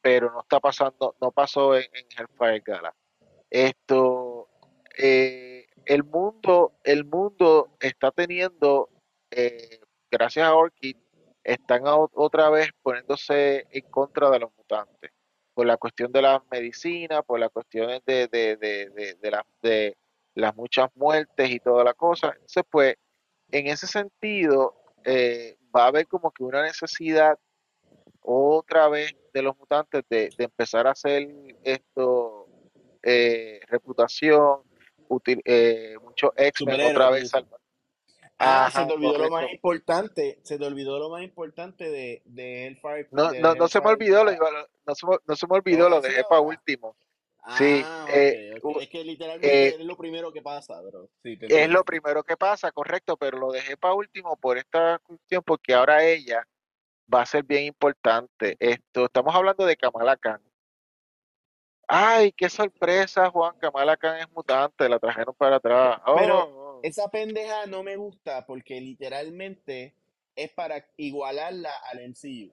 pero no está pasando, no pasó en, en Hellfire Gala. Esto, eh, el mundo, el mundo está teniendo, eh, gracias a Orchid, están otra vez poniéndose en contra de los mutantes, por la cuestión de las medicinas, por las cuestiones de, de, de, de, las de las muchas muertes y toda la cosa. Entonces, pues, en ese sentido, eh, va a haber como que una necesidad otra vez de los mutantes de, de empezar a hacer esto, eh, reputación, util- eh, muchos X-Men otra vez dices. Ah, se te olvidó lo más importante. Se te olvidó lo más importante de, de Hellfire, No, de no, no se me olvidó, lo, no, se no se me ¿Lo olvidó, lo dejé para último. Sí, Ah, eh, ok. u- Es que literalmente eh, es lo primero que pasa, bro. Sí, te es lo primero que pasa, correcto, pero lo dejé para último por esta cuestión, porque ahora ella va a ser bien importante. Esto, estamos hablando de Kamala Khan. Ay, qué sorpresa, Juan. Kamala Khan es mutante, la trajeron para atrás. Pero Esa pendeja no me gusta porque literalmente es para igualarla al MCU.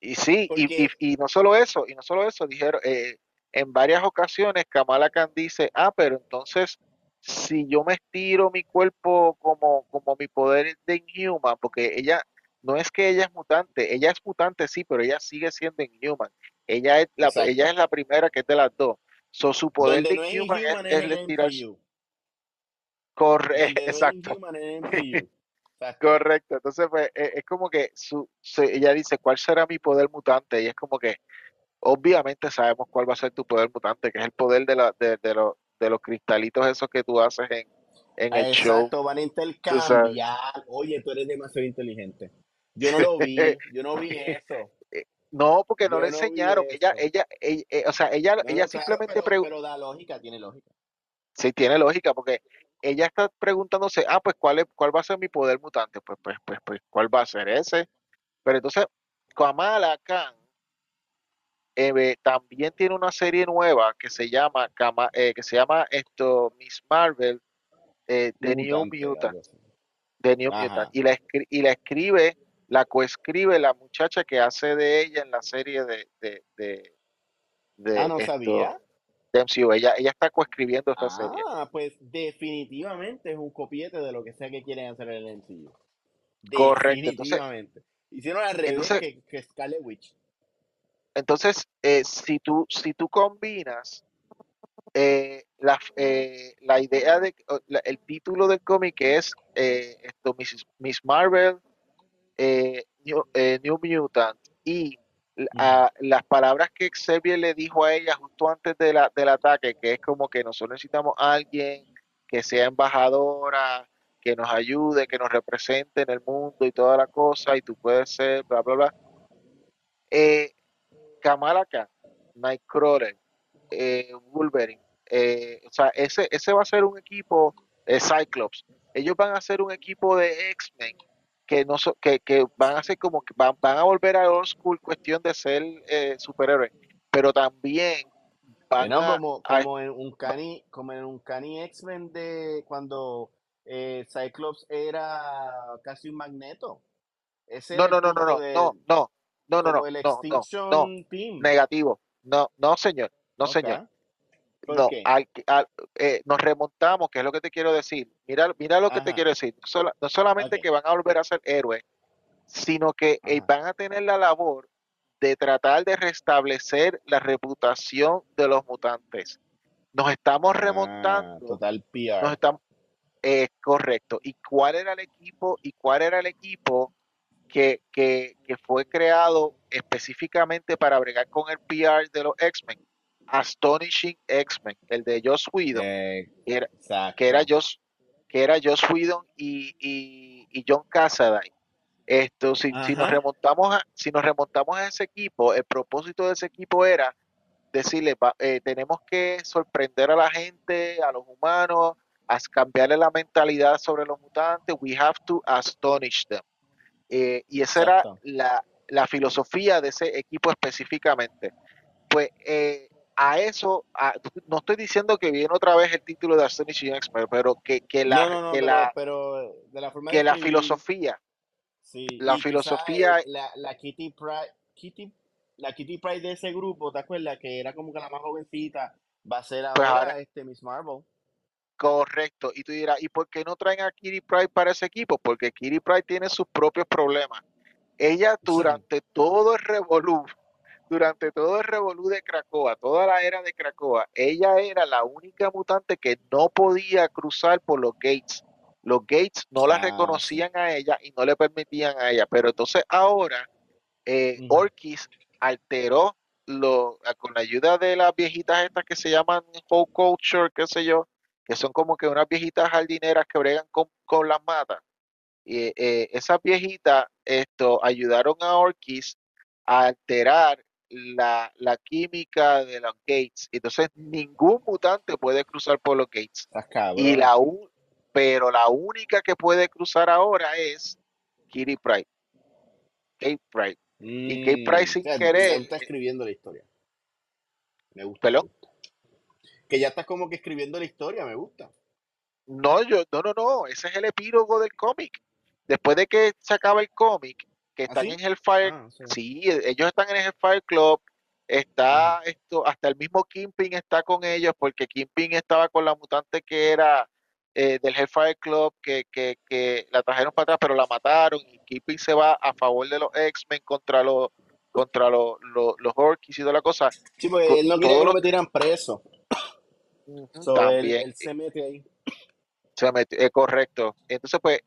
Y sí, y, y, y no solo eso, y no solo eso, dijeron, eh, en varias ocasiones Kamala Khan dice, ah, pero entonces, si yo me estiro mi cuerpo como, como mi poder de Inhuman, porque ella, no es que ella es mutante, ella es mutante, sí, pero ella sigue siendo Inhuman. Ella es la, ella es la primera que es de las dos. So, su poder Donde de no Inhuman es, es es el MCU. Corre, Donde no es exacto. [laughs] Exacto. Correcto, entonces pues, es, como que su, ella dice, ¿cuál será mi poder mutante? Y es como que, obviamente sabemos cuál va a ser tu poder mutante, que es el poder de, la, de, de, los, de los cristalitos esos que tú haces en, en el show, Exacto, van a intercambiar. Oye, tú eres demasiado inteligente. Yo no lo vi, [laughs] yo no vi eso. No, porque no Yo le no enseñaron, ella, ella, ella, eh, o sea, ella, No, ella no, claro, simplemente pero, preguntó, pero da lógica, tiene lógica. sí tiene lógica, porque ella está preguntándose, ah, pues, ¿cuál, es, cuál va a ser mi poder mutante? Pues, pues, pues, pues, ¿cuál va a ser ese? Pero entonces, Kamala Khan eh, también tiene una serie nueva que se llama Kama- eh, que se llama esto Miss Marvel eh, The New Mutant de New Mutant. Y la, y la escribe, la coescribe la muchacha que hace de ella en la serie de, de, de, ah, no sabía. MCU. Ella, ella está coescribiendo esta serie. Ah, pues definitivamente es un copiete de lo que sea que quieren hacer en el MCU. Correcto. Definitivamente. Hicieron al revés que, que Scarlet Witch. Entonces, eh, si, tú, si tú combinas eh, la, eh, la, idea de el título del cómic es esto Miss, Marvel New, New, Mutant y las palabras que Xavier le dijo a ella justo antes de la, del ataque que es como que nosotros necesitamos a alguien que sea embajadora que nos ayude, que nos represente en el mundo y toda la cosa, y tú puedes ser, bla, bla, bla. Eh, Kamala Khan, Nightcrawler, eh, Wolverine, eh, o sea, ese, ese va a ser un equipo, eh, Cyclops, ellos van a ser un equipo de X-Men que, no que, que, van a ser como que van, van a volver a old school cuestión de ser eh, superhéroes, pero también van a, como, como en un cani, como en un cani X-Men de cuando eh, Cyclops era casi un magneto. Ese no, no, no, no, no, no, no, no, no, no, el Extinction no, Team. Negativo. No, no, señor. No, señor. No, al, al, eh, nos remontamos, que es lo que te quiero decir. Mira, mira lo que te quiero decir. no solamente que van a volver a ser héroes, sino que eh, van a tener la labor de tratar de restablecer la reputación de los mutantes. Nos estamos ah, remontando. total PR. Nos estamos, es correcto. ¿Y cuál era el equipo? ¿Y cuál era el equipo que, que, que fue creado específicamente para bregar con el PR de los X-Men? Astonishing X-Men, el de Joss Whedon, que, era, que, era, Joss, que era Joss Whedon y, y, y John Cassaday. Esto, si, si, nos remontamos a, si nos remontamos a ese equipo, el propósito de ese equipo era decirle, eh, tenemos que sorprender a la gente, a los humanos, a cambiarle la mentalidad sobre los mutantes, we have to astonish them. Eh, y esa era la, filosofía de ese equipo específicamente. Pues eh, a eso, no estoy diciendo que viene otra vez el título de Astonishing Expert, pero que, que la, que, la, pero, de la, que la filosofía, sí, la filosofía, la, la Kitty Pride, Kitty, la Kitty Pride de ese grupo, ¿te acuerdas? Que era como que la más jovencita, va a ser pues ahora, este Miss Marvel. Correcto. Y tú dirás, ¿y por qué no traen a Kitty Pride para ese equipo? Porque Kitty Pride tiene sus propios problemas. Ella durante todo el revolú, durante todo el revolú de Cracoa, toda la era de Cracoa, ella era la única mutante que no podía cruzar por los gates. Los gates no la ah, reconocían a ella y no le permitían a ella. Pero entonces ahora eh, Orkis alteró lo, con la ayuda de las viejitas estas que se llaman Whole Culture, qué sé yo, que son como que unas viejitas jardineras que bregan con, las matas. Y eh, esas viejitas esto, ayudaron a Orkis a alterar la, química de los gates. Entonces ningún mutante puede cruzar por los gates. y la pero la única que puede cruzar ahora es Kitty Pride. Kate Pride. y Kate Pride sin querer. Está escribiendo la historia. Me gusta. ¿Pelón? que ya estás como que escribiendo la historia, me gusta. No, yo, no, no, no, ese es el epílogo del cómic. Después de que se acaba el cómic, que ¿Ah, están en Hellfire, ah, sí. ellos están en el Hellfire Club, está esto, hasta el mismo Kingpin está con ellos, porque Kingpin estaba con la mutante que era eh, del Hellfire Club, que, que, que la trajeron para atrás, pero la mataron, y Kingpin se va a favor de los X-Men contra los contra los, los, los Orkis y toda la cosa. Sí, porque él no quería que lo metieran preso. También, se mete ahí. Se mete, eh, correcto. Entonces, pues,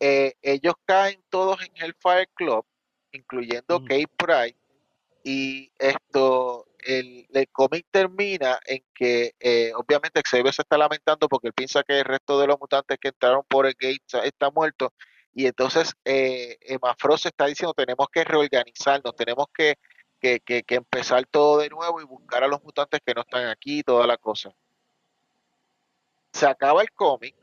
eh, ellos caen todos en el Fire Club, incluyendo Kate Pride, y esto, el, el cómic termina en que, eh, obviamente, Xavier se está lamentando porque él piensa que el resto de los mutantes que entraron por el gate está muerto, y entonces eh, Emma Frost está diciendo, tenemos que reorganizarnos, tenemos que, que, que, que empezar todo de nuevo y buscar a los mutantes que no están aquí, toda la cosa. Se acaba el cómic,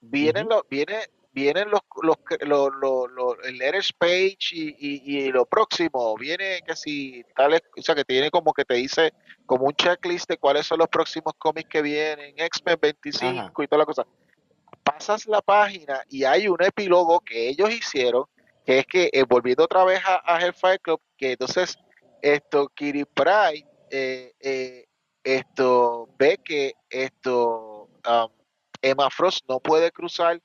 vienen los, viene, vienen los, los, los, el letters page y, y, lo próximo, viene que si tal, o sea que tiene como que te dice como un checklist de cuáles son los próximos cómics que vienen, X-Men 25 y toda la cosa. pasas la página y hay un epílogo que ellos hicieron, que es que, eh, volviendo otra vez a, a Hellfire Club, que entonces esto, Kiri Pride, eh, eh, esto, ve que esto, um, Emma Frost no puede cruzar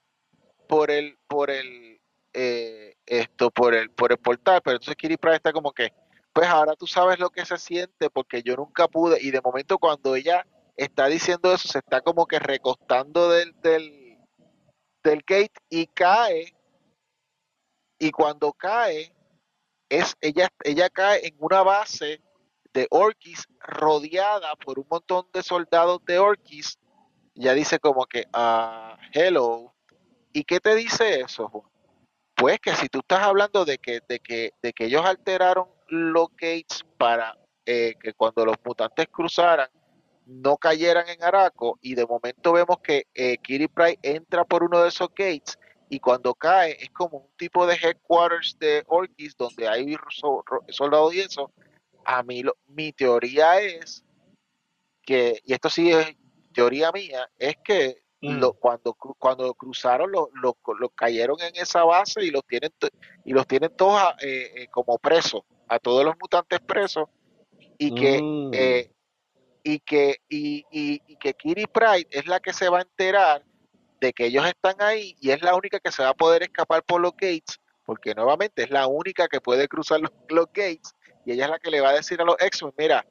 por el, por el, eh, esto, por el, por el portal, pero entonces Kiri Pride está como que, pues ahora tú sabes lo que se siente porque yo nunca pude, y de momento cuando ella está diciendo eso, se está como que recostando del, del, del gate y cae, y cuando cae, es, ella, ella cae en una base de Orkis rodeada por un montón de soldados de Orkis. Ya dice como que, ah, hello. ¿Y qué te dice eso, Juan? Pues que si tú estás hablando de que, de que, de que ellos alteraron los gates para eh, que cuando los mutantes cruzaran no cayeran en Araco y de momento vemos que eh, Kitty Pryde entra por uno de esos gates y cuando cae es como un tipo de headquarters de Orkis donde hay soldados y eso. A mí lo- mi teoría es que, y esto sí es teoría mía, es que Mm. lo, cuando, cuando cruzaron los lo, lo cayeron en esa base y los tienen y los tienen todos a- eh, eh, como presos, a todos los mutantes presos, y que Mm. eh, y que y, y, y que Kitty Pride es la que se va a enterar de que ellos están ahí y es la única que se va a poder escapar por los gates, porque nuevamente es la única que puede cruzar [laughs] los, los gates y ella es la que le va a decir a los X-Men, mira,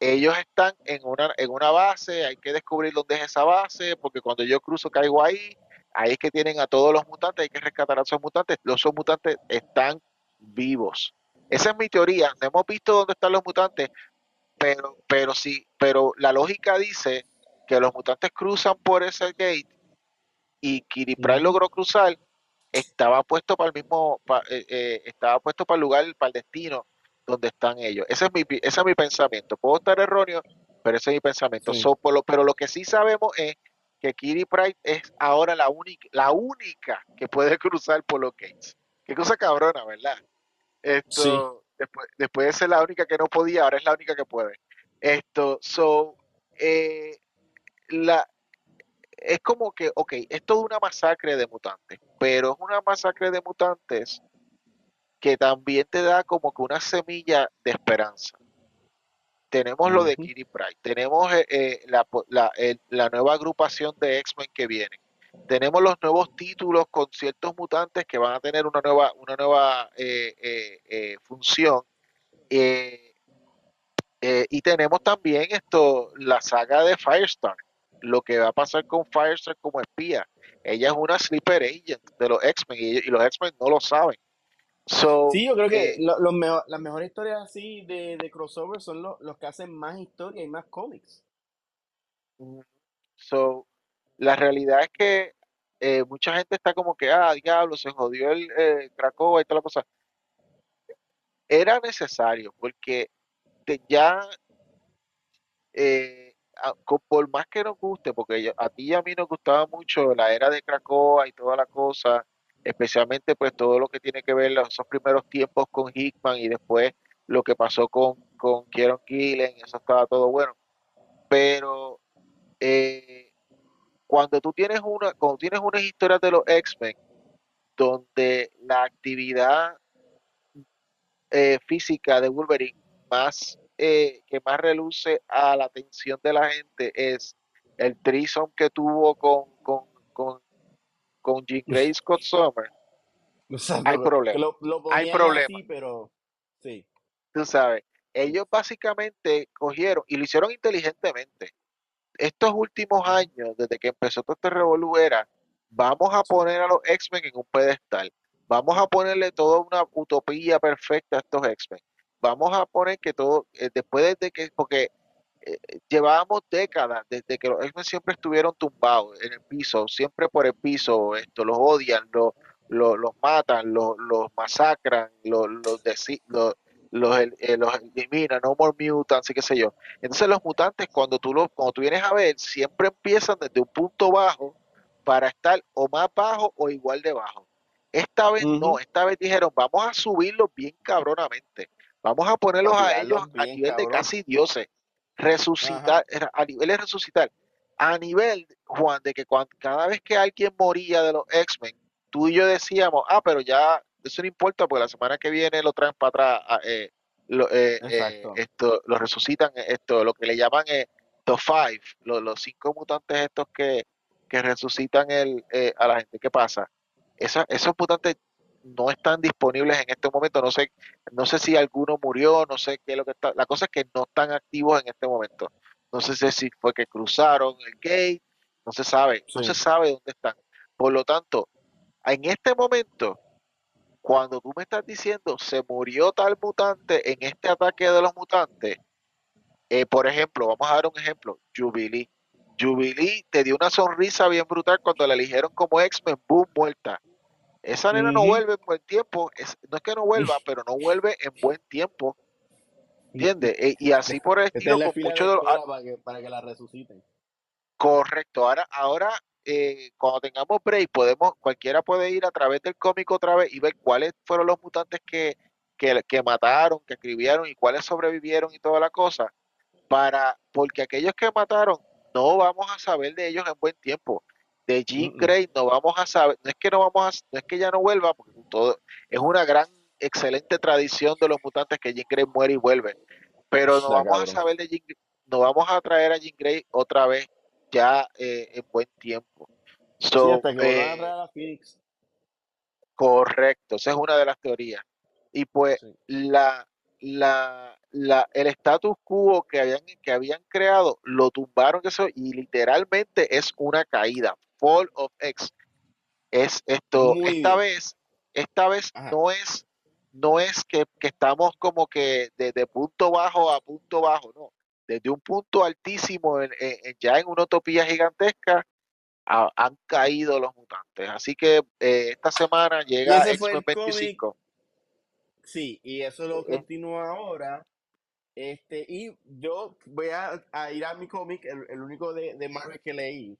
ellos están en una, en una base, hay que descubrir dónde es esa base, porque cuando yo cruzo caigo ahí, ahí es que tienen a todos los mutantes, hay que rescatar a esos mutantes, los esos mutantes están vivos. Esa es mi teoría, no hemos visto dónde están los mutantes, pero, pero sí, pero la lógica dice que los mutantes cruzan por ese gate y Kiri Pryde logró cruzar, estaba puesto para el mismo, eh, eh, estaba puesto para el lugar, para el destino donde están ellos. Ese es mi, ese es mi pensamiento. Puedo estar erróneo, pero ese es mi pensamiento. Sí. So, por lo- pero lo que sí sabemos es que Kiri Pride es ahora la única, la única que puede [laughs] cruzar por los gates. Qué cosa cabrona, ¿verdad? Esto, Sí. después, después de ser la única que no podía, ahora es la única que puede. Esto, so, eh, la, es como que, ok, es toda una masacre de mutantes, pero es una masacre de mutantes que también te da como que una semilla de esperanza. Tenemos lo de. Kitty Pryde, tenemos eh, eh, la, la- el- la nueva agrupación de X-Men que viene, tenemos los nuevos títulos con ciertos mutantes que van a tener una nueva, una nueva eh, eh, eh, función. y tenemos también esto, la saga de Firestar, lo que va a pasar con Firestar como espía. Ella es una sleeper agent de los X-Men y, y los X-Men no lo saben. So, Sí, yo creo que eh, lo- mejo- las mejores historias así de, de crossover son los, los que hacen más historia y más cómics. so, la realidad es que eh, mucha gente está como que, ah, diablo, se jodió el eh, y toda la cosa. Era necesario porque te- ya eh, a- por más que nos guste, porque a ti y a mí nos gustaba mucho la era de Krakoa y toda la cosa, especialmente pues todo lo que tiene que ver los- esos primeros tiempos con Hickman y después lo que pasó con, con Kieron Gillen, eso estaba todo bueno. Pero eh, cuando tú tienes una, cuando tienes unas historias de los X-Men donde la actividad eh, física de Wolverine más eh, que más reluce a la atención de la gente es el threesome que tuvo con, con, con Jean Grey Scott Summer. [laughs] Hay problema, lo, lo hay problema. así, pero sí. Tú sabes, ellos básicamente cogieron y lo hicieron inteligentemente. Estos últimos años, desde que empezó todo este revolú, era, vamos a poner a los X-Men en un pedestal. Vamos a ponerle toda una utopía perfecta a estos X-Men. Vamos a poner que todo, eh, después de que, porque eh, llevábamos décadas desde que los X-Men siempre estuvieron tumbados en el piso, siempre por el piso, esto, los odian, los, los, los matan, los, los masacran, los, los, los, eh, los eliminan, no more mutants y qué sé yo. Entonces los mutantes cuando tú, los, cuando tú vienes a ver, siempre empiezan desde un punto bajo para estar o más bajo o igual de bajo. Esta vez no, esta vez dijeron, vamos a subirlos bien cabronamente. Vamos a ponerlos A a ellos a nivel de casi dioses. Resucitar, a nivel de resucitar. a nivel, Juan, de que cada vez que alguien moría de los X-Men, tú y yo decíamos, ah, pero ya eso no importa porque la semana que viene lo traen para atrás, ah, eh, lo, eh, eh, esto, lo resucitan, esto, lo que le llaman The Five, los, cinco mutantes estos que, que resucitan el, a la gente. ¿Qué pasa? esos mutantes no están disponibles en este momento. No sé, no sé si alguno murió, no sé qué es lo que está. La cosa es que no están activos en este momento. No sé si fue que cruzaron el gate, no se sabe, no se sabe dónde están. Por lo tanto, en este momento, cuando tú me estás diciendo se murió tal mutante en este ataque de los mutantes, eh, por ejemplo, vamos a dar un ejemplo, Jubilee. Jubilee te dio una sonrisa bien brutal cuando la eligieron como X-Men, boom, muerta. Esa nena no vuelve en buen tiempo, no es que no vuelva, pero no vuelve en buen tiempo. ¿Entiendes? E, y así por el estilo, con mucho de para, que, para que la resuciten. Correcto. Ahora, ahora eh, cuando tengamos break, podemos, cualquiera puede ir a través del cómic otra vez y ver cuáles fueron los mutantes que, que, que mataron, que escribieron y cuáles sobrevivieron y toda la cosa. Para, porque aquellos que mataron, no vamos a saber de ellos en buen tiempo de Jean Grey no vamos a saber, no es que no vamos a, no es que ya no vuelva, porque todo es una gran, excelente tradición de los mutantes que Jean Grey muere y vuelve, pero no vamos a saber de Jean no vamos a traer a Jean Grey otra vez ya eh, en buen tiempo. Eh, correcto, esa es una de las teorías. Y pues la, la, la, el status quo que habían, que habían creado lo tumbaron eso y literalmente es una caída. Fall of X. Es esto, esta vez, esta vez no es, no es que, estamos como que desde punto bajo a punto bajo, no. Desde un punto altísimo, ya en una utopía gigantesca, han caído los mutantes. Así que eh, esta semana llega X-Men 25. Sí, y eso lo eh. continúa ahora. Este, y yo voy a, ir a mi cómic, el, único de, de Marvel que leí,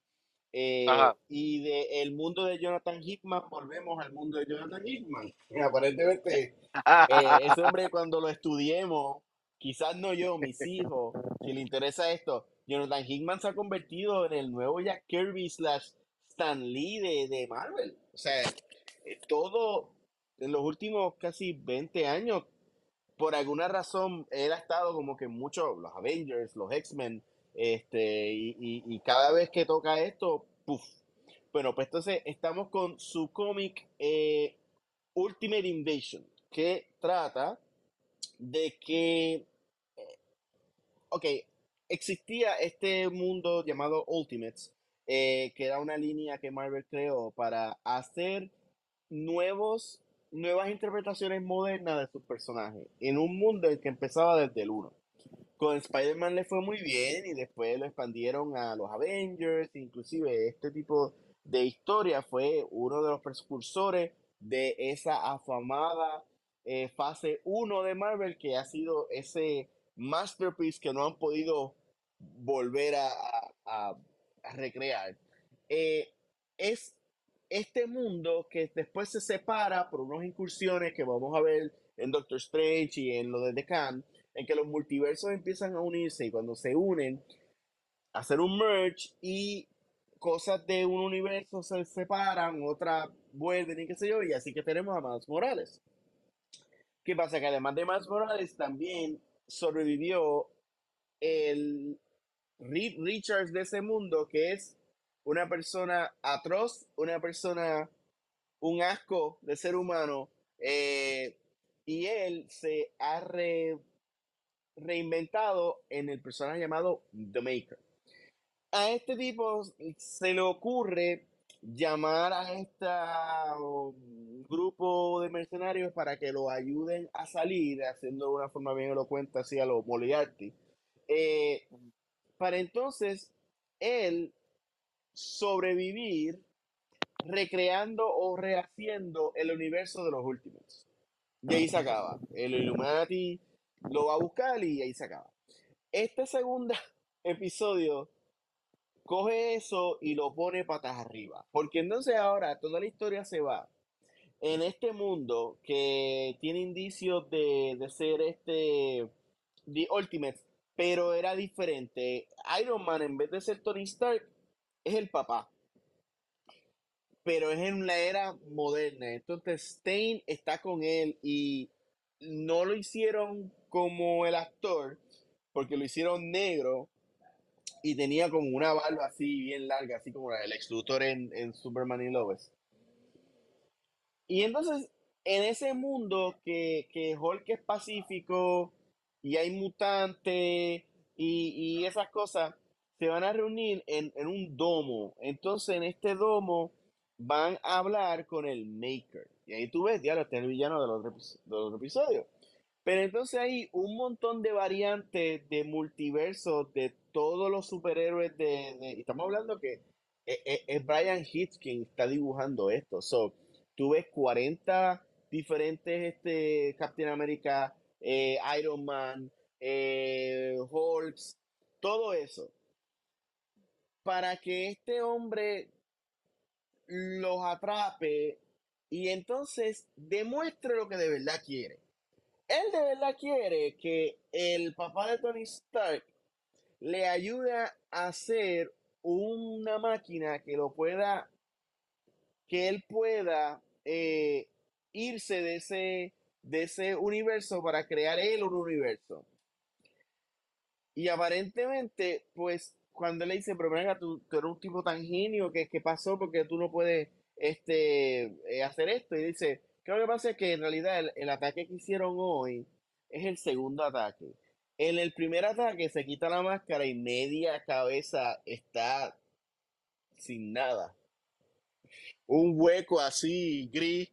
eh, y de el mundo de Jonathan Hickman, volvemos al mundo de Jonathan Hickman. [laughs] Aparentemente, eh, ese [laughs] hombre cuando lo estudiemos, quizás no yo, mis hijos, si le interesa esto, Jonathan Hickman se ha convertido en el nuevo Jack Kirby slash Stan Lee de, de Marvel. O sea, eh, todo en los últimos casi 20 años, por alguna razón, él ha estado como que mucho, los Avengers, los X-Men, este, y, cada vez que toca esto, puff. Bueno, pues entonces estamos con su cómic eh, Ultimate Invasion, que trata de que, eh, ok, existía este mundo llamado Ultimates, eh, que era una línea que Marvel creó para hacer nuevos, nuevas interpretaciones modernas de sus personajes, en un mundo que empezaba desde el 1 con Spider-Man le fue muy bien y después lo expandieron a los Avengers, inclusive este tipo de historia fue uno de los precursores de esa afamada eh, fase 1 de Marvel que ha sido ese masterpiece que no han podido volver a, recrear. Eh, es este mundo que después se separa por unas incursiones que vamos a ver en Doctor Strange y en lo de The Khan, en que los multiversos empiezan a unirse y cuando se unen, hacer un merge y cosas de un universo se separan, otras vuelven y qué sé yo, y así que tenemos a Miles Morales. ¿Qué pasa? Que además de Miles Morales también sobrevivió el Reed Richards de ese mundo, que es una persona atroz, una persona, un asco de ser humano, eh, y él se ha re reinventado en el personaje llamado The Maker. A este tipo se le ocurre llamar a este grupo de mercenarios para que lo ayuden a salir, haciendo de una forma bien elocuente así a lo Moriarty. Eh, para entonces él sobrevivir recreando o rehaciendo el universo de los últimos. Y ahí se acaba. El Illuminati lo va a buscar y ahí se acaba. Este segundo [laughs] episodio coge eso y lo pone patas arriba. Porque entonces ahora toda la historia se va en este mundo que tiene indicios de, ser este The Ultimate, pero era diferente. Iron Man, en vez de ser Tony Stark, es el papá. Pero es en la era moderna. Entonces, Stain está con él y no lo hicieron como el actor, porque lo hicieron negro y tenía como una barba así bien larga, así como el ex en, en Superman y Lois. Y entonces, en ese mundo que, que Hulk es pacífico y hay mutantes y, y esas cosas, se van a reunir en, en un domo. Entonces, en este domo van a hablar con el Maker. Y ahí tú ves, ya lo está el villano de los, de los episodios. Pero entonces hay un montón de variantes de multiverso de todos los superhéroes de... estamos hablando que es, e, es, Brian Hitch quien está dibujando esto. So, tú ves 40 diferentes este, Captain America, eh, Iron Man, eh, Hulks, todo eso. Para que este hombre los atrape y entonces demuestre lo que de verdad quiere. Él de verdad quiere que el papá de Tony Stark le ayude a hacer una máquina que lo pueda, que él pueda eh, irse de ese, de ese universo para crear él un universo. Y aparentemente, pues, cuando le dice, pero venga, tú, eres un tipo tan genio, que ¿qué pasó? Porque tú no puedes este, eh, hacer esto. Y dice, ¿qué lo que pasa? Es que en realidad el, ataque que hicieron hoy es el segundo ataque. En el primer ataque se quita la máscara y media cabeza está sin nada. Un hueco así, gris,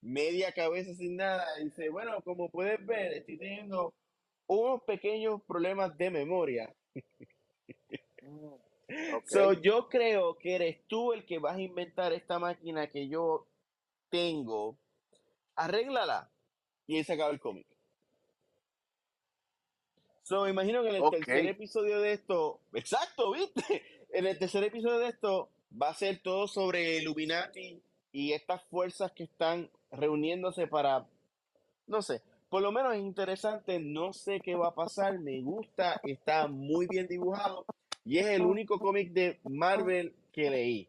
media cabeza sin nada. Y dice, bueno, como puedes ver, estoy teniendo unos pequeños problemas de memoria. [laughs] So, yo creo que eres tú el que vas a inventar esta máquina que yo tengo. Arréglala. Y ahí se acaba el cómic. So, me imagino que en el tercer episodio de esto, exacto, ¿viste? [laughs] En el tercer episodio de esto va a ser todo sobre Illuminati y estas fuerzas que están reuniéndose para, no sé, por lo menos es interesante, no sé qué va a pasar, me gusta, está muy bien dibujado. Y es el único cómic de Marvel que leí.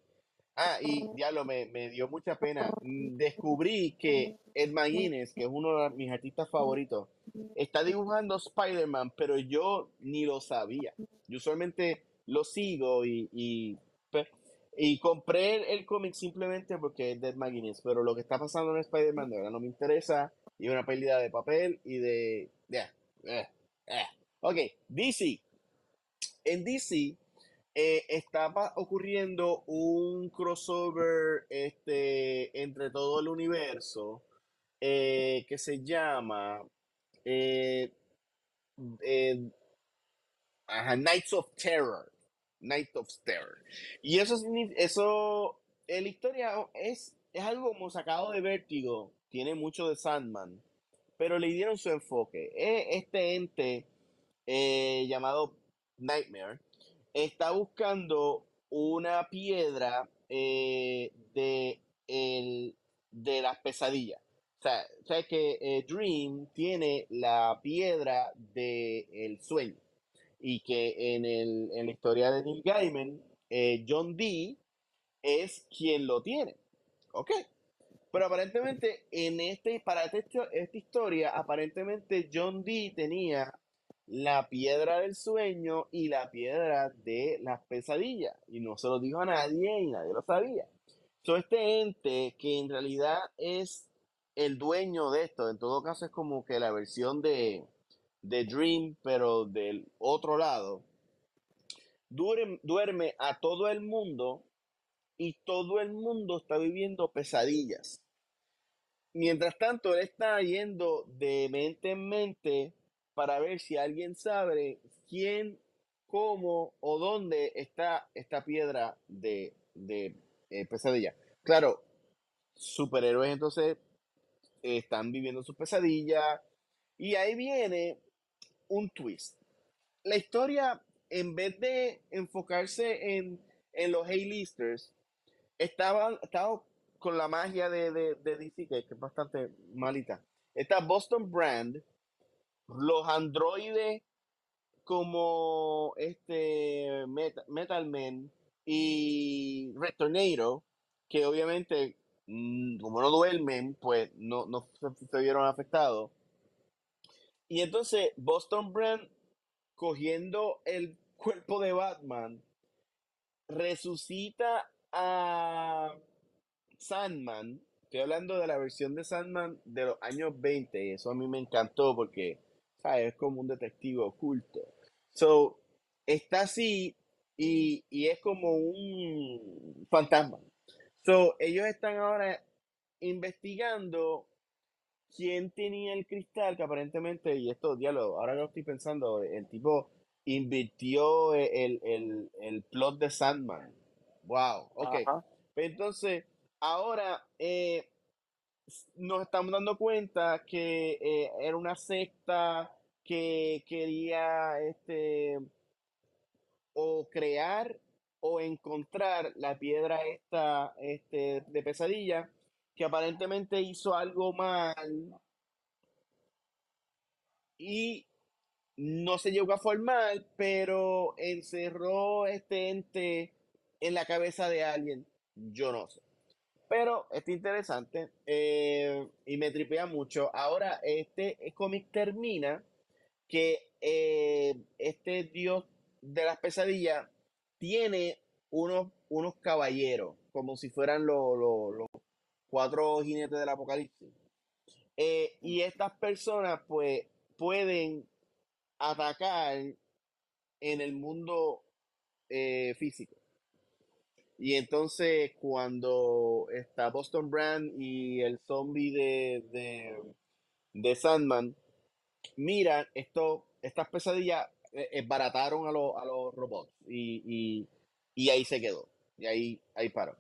Ah, y ya lo me, me dio mucha pena. Mm, descubrí que Ed McGuinness, que es uno de mis artistas favoritos, está dibujando Spider-Man, pero yo ni lo sabía. Yo solamente lo sigo y, y, y compré el, cómic simplemente porque es de Ed McGuinness, pero lo que está pasando en Spider-Man de verdad no me interesa. Y una pérdida de papel y de... ya eh, eh. Ok, DC en DC eh, estaba ocurriendo un crossover este, entre todo el universo eh, que se llama eh, Knights of Terror. Night of Terror. Y eso, eso la historia es, es algo como sacado de vértigo, tiene mucho de Sandman, pero le dieron su enfoque. Este ente llamado Nightmare, está buscando una piedra eh, de, el, de las pesadillas. O sea, sabes que eh, Dream tiene la piedra del el sueño y que en, el, en la historia de Neil Gaiman, eh, John Dee es quien lo tiene. ¿Ok? Pero aparentemente en este, para este, esta historia, aparentemente John Dee tenía la piedra del sueño y la piedra de las pesadillas. Y no se lo dijo a nadie y nadie lo sabía. So, este ente que en realidad es el dueño de esto, en todo caso es como que la versión de, de Dream, pero del otro lado, duerme, duerme a todo el mundo y todo el mundo está viviendo pesadillas. Mientras tanto, él está yendo de mente en mente para ver si alguien sabe quién, cómo o dónde está esta piedra de, eh, pesadilla. Claro, superhéroes entonces están viviendo sus pesadillas y ahí viene un twist. La historia, en vez de enfocarse en, en los A-listers, estaba, estaba con la magia de, de, de DC, que es bastante malita. Está Boston Brand, los androides como este Metal, Man y Retornado, que obviamente, mm, como no duermen, pues no, no se, vieron afectados. Y entonces Boston Brand, cogiendo el cuerpo de Batman, resucita a Sandman. Estoy hablando de la versión de Sandman de los años 20. Y eso a mí me encantó porque es como un detective oculto. So, está así y, es como un fantasma. So, ellos están ahora investigando quién tenía el cristal que aparentemente, y esto, diálogo, ahora lo estoy pensando, el tipo invirtió el, plot de Sandman. Wow, ok. Entonces, ahora eh, nos estamos dando cuenta que eh, era una secta que quería este o crear o encontrar la piedra esta este, de pesadilla que aparentemente hizo algo mal y no se llegó a formar, pero encerró este ente en la cabeza de alguien. Yo no sé. Pero está interesante eh, y me tripea mucho. Ahora, este cómic termina que eh, este dios de las pesadillas tiene unos, unos caballeros, como si fueran los, cuatro jinetes del apocalipsis. Eh, y estas personas, pues, pueden atacar en el mundo físico. Y entonces cuando está Boston Brand y el zombie de, de, Sandman, mira, esto, estas pesadillas eh, barataron a, a los robots y, ahí se quedó. Y ahí, ahí paró.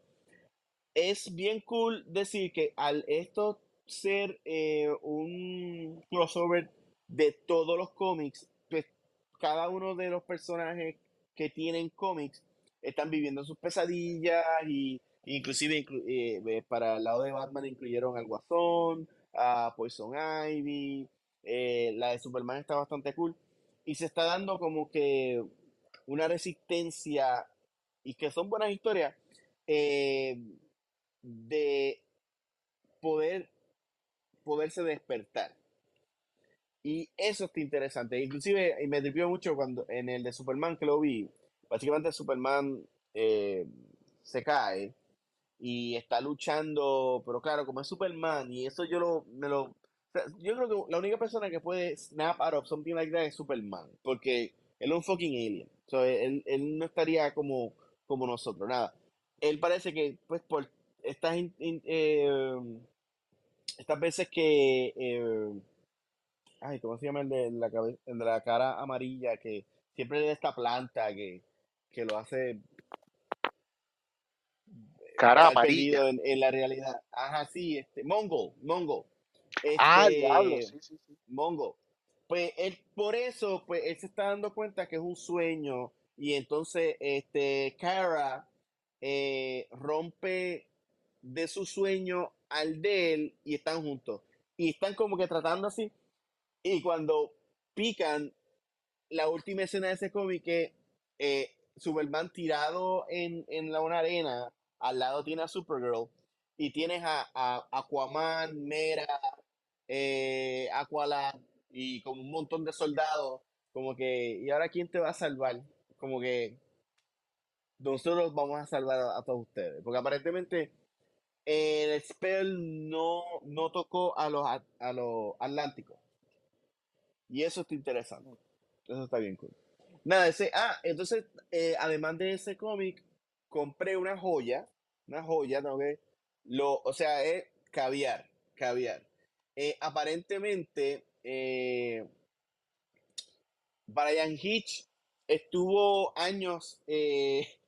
Es bien cool decir que al esto ser eh, un crossover de todos los cómics, pues cada uno de los personajes que tienen cómics están viviendo sus pesadillas y inclusive eh, para el lado de Batman incluyeron al Guasón, a Poison Ivy, eh, la de Superman está bastante cool y se está dando como que una resistencia y que son buenas historias eh, de poder poderse despertar. Y eso está interesante. Inclusive, y me tripió mucho cuando en el de Superman que lo vi, básicamente Superman eh, se cae y está luchando, pero claro, como es Superman y eso yo lo, me lo, yo creo que la única persona que puede snap out of something like that es Superman, porque él es un fucking alien, él, él, no estaría como, como nosotros, nada. Él parece que, pues, por estas, eh, estas veces que, eh, ay, ¿cómo se llama el de la, cabeza, de la cara amarilla? Que siempre de esta planta que, que lo hace cara amarilla en, la realidad. Ajá, sí, este, Mongo, Mongo. ah, este, diablo, sí, sí, sí. Mongo. Pues él, por eso, pues él se está dando cuenta que es un sueño y entonces, este, Kara eh, rompe de su sueño al de él y están juntos. Y están como que tratando así. Y cuando pican, la última escena de ese cómic que eh, Superman tirado en, en la, una arena, al lado tiene a Supergirl y tienes a, Aquaman, Mera, eh, Aqualad y como un montón de soldados, como que, ¿y ahora quién te va a salvar? Como que nosotros vamos a salvar a, todos ustedes, porque aparentemente el spell no, no tocó a los, a, los atlánticos. Y eso está interesante. Eso está bien cool. Nada, ese, ah, entonces, eh, además de ese cómic, compré una joya, una joya, ¿no? Lo, o sea, es caviar, caviar. Eh, aparentemente, eh, Brian Hitch estuvo años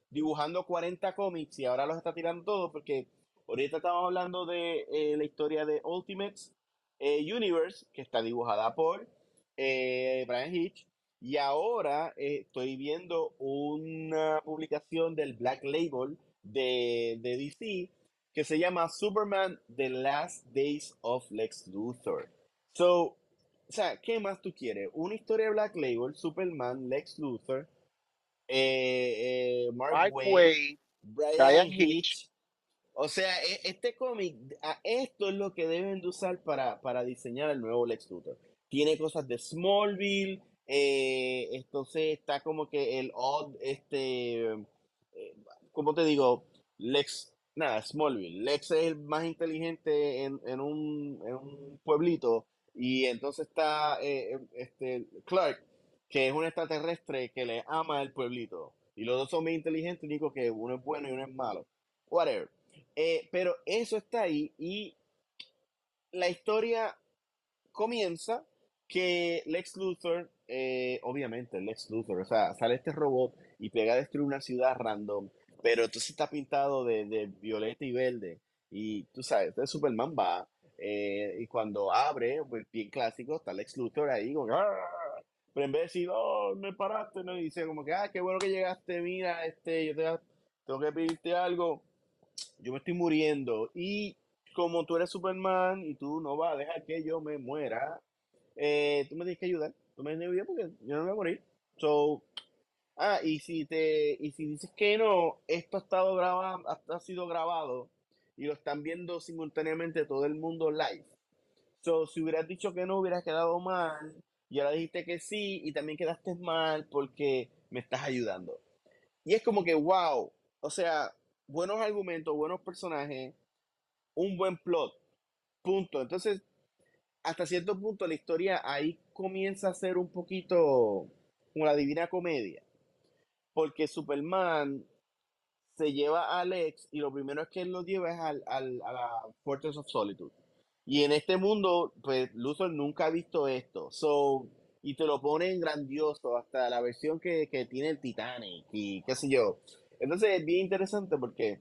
dibujando 40 cómics y ahora los está tirando todos porque ahorita estamos hablando de la historia de Ultimates Universe, que está dibujada por Brian Hitch. Y ahora eh, estoy viendo una publicación del Black Label de, de, DC que se llama Superman The Last Days of Lex Luthor. So, o sea, ¿qué más tú quieres? Una historia de Black Label, Superman, Lex Luthor, eh, eh, Mark, Mark Wade, Brian Brian Hitch. Hitch, O sea, e- este cómic, esto es lo que deben de usar para, para diseñar el nuevo Lex Luthor. Tiene cosas de Smallville, eh, entonces está como que el odd, este, eh, ¿cómo te digo? Lex, nada, Smallville. Lex es el más inteligente en, en un, en un pueblito y entonces está eh, eh, este, Clark, que es un extraterrestre que le ama el pueblito. Y los dos son muy inteligentes, único que uno es bueno y uno es malo. Whatever. Pero eso está ahí y la historia comienza que Lex Luthor, eh, obviamente Lex Luthor, o sea, sale este robot y pega a destruir una ciudad random, pero entonces está pintado de, de violeta y verde. Y tú sabes, entonces Superman va eh, y cuando abre, pues bien clásico, está Lex Luthor ahí, como "Ah", pero en vez de decir, oh, me paraste, no, y dice como que, ah, qué bueno que llegaste, mira, este, yo te, tengo que pedirte algo, yo me estoy muriendo y como tú eres Superman y tú no vas a dejar que yo me muera, eh, tú me tienes que ayudar, tú me ayudar porque yo no me voy a morir. So, ah, y si te, y si dices que no, esto ha estado grabado, ha sido grabado y lo están viendo simultáneamente todo el mundo live. So, si hubieras dicho que no, hubieras quedado mal. Y ahora dijiste que sí, y también quedaste mal porque me estás ayudando. Y es como que, wow. O sea, buenos argumentos, buenos personajes, un buen plot. Punto. Entonces, hasta cierto punto, la historia ahí comienza a ser un poquito como la divina comedia. Porque Superman se lleva a Alex y lo primero es que él lo lleva es al, al- a la Fortress of Solitude. Y en este mundo, pues Luthor nunca ha visto esto. So, y te lo ponen grandioso, hasta la versión que, que tiene el Titanic y qué sé yo. Entonces es bien interesante porque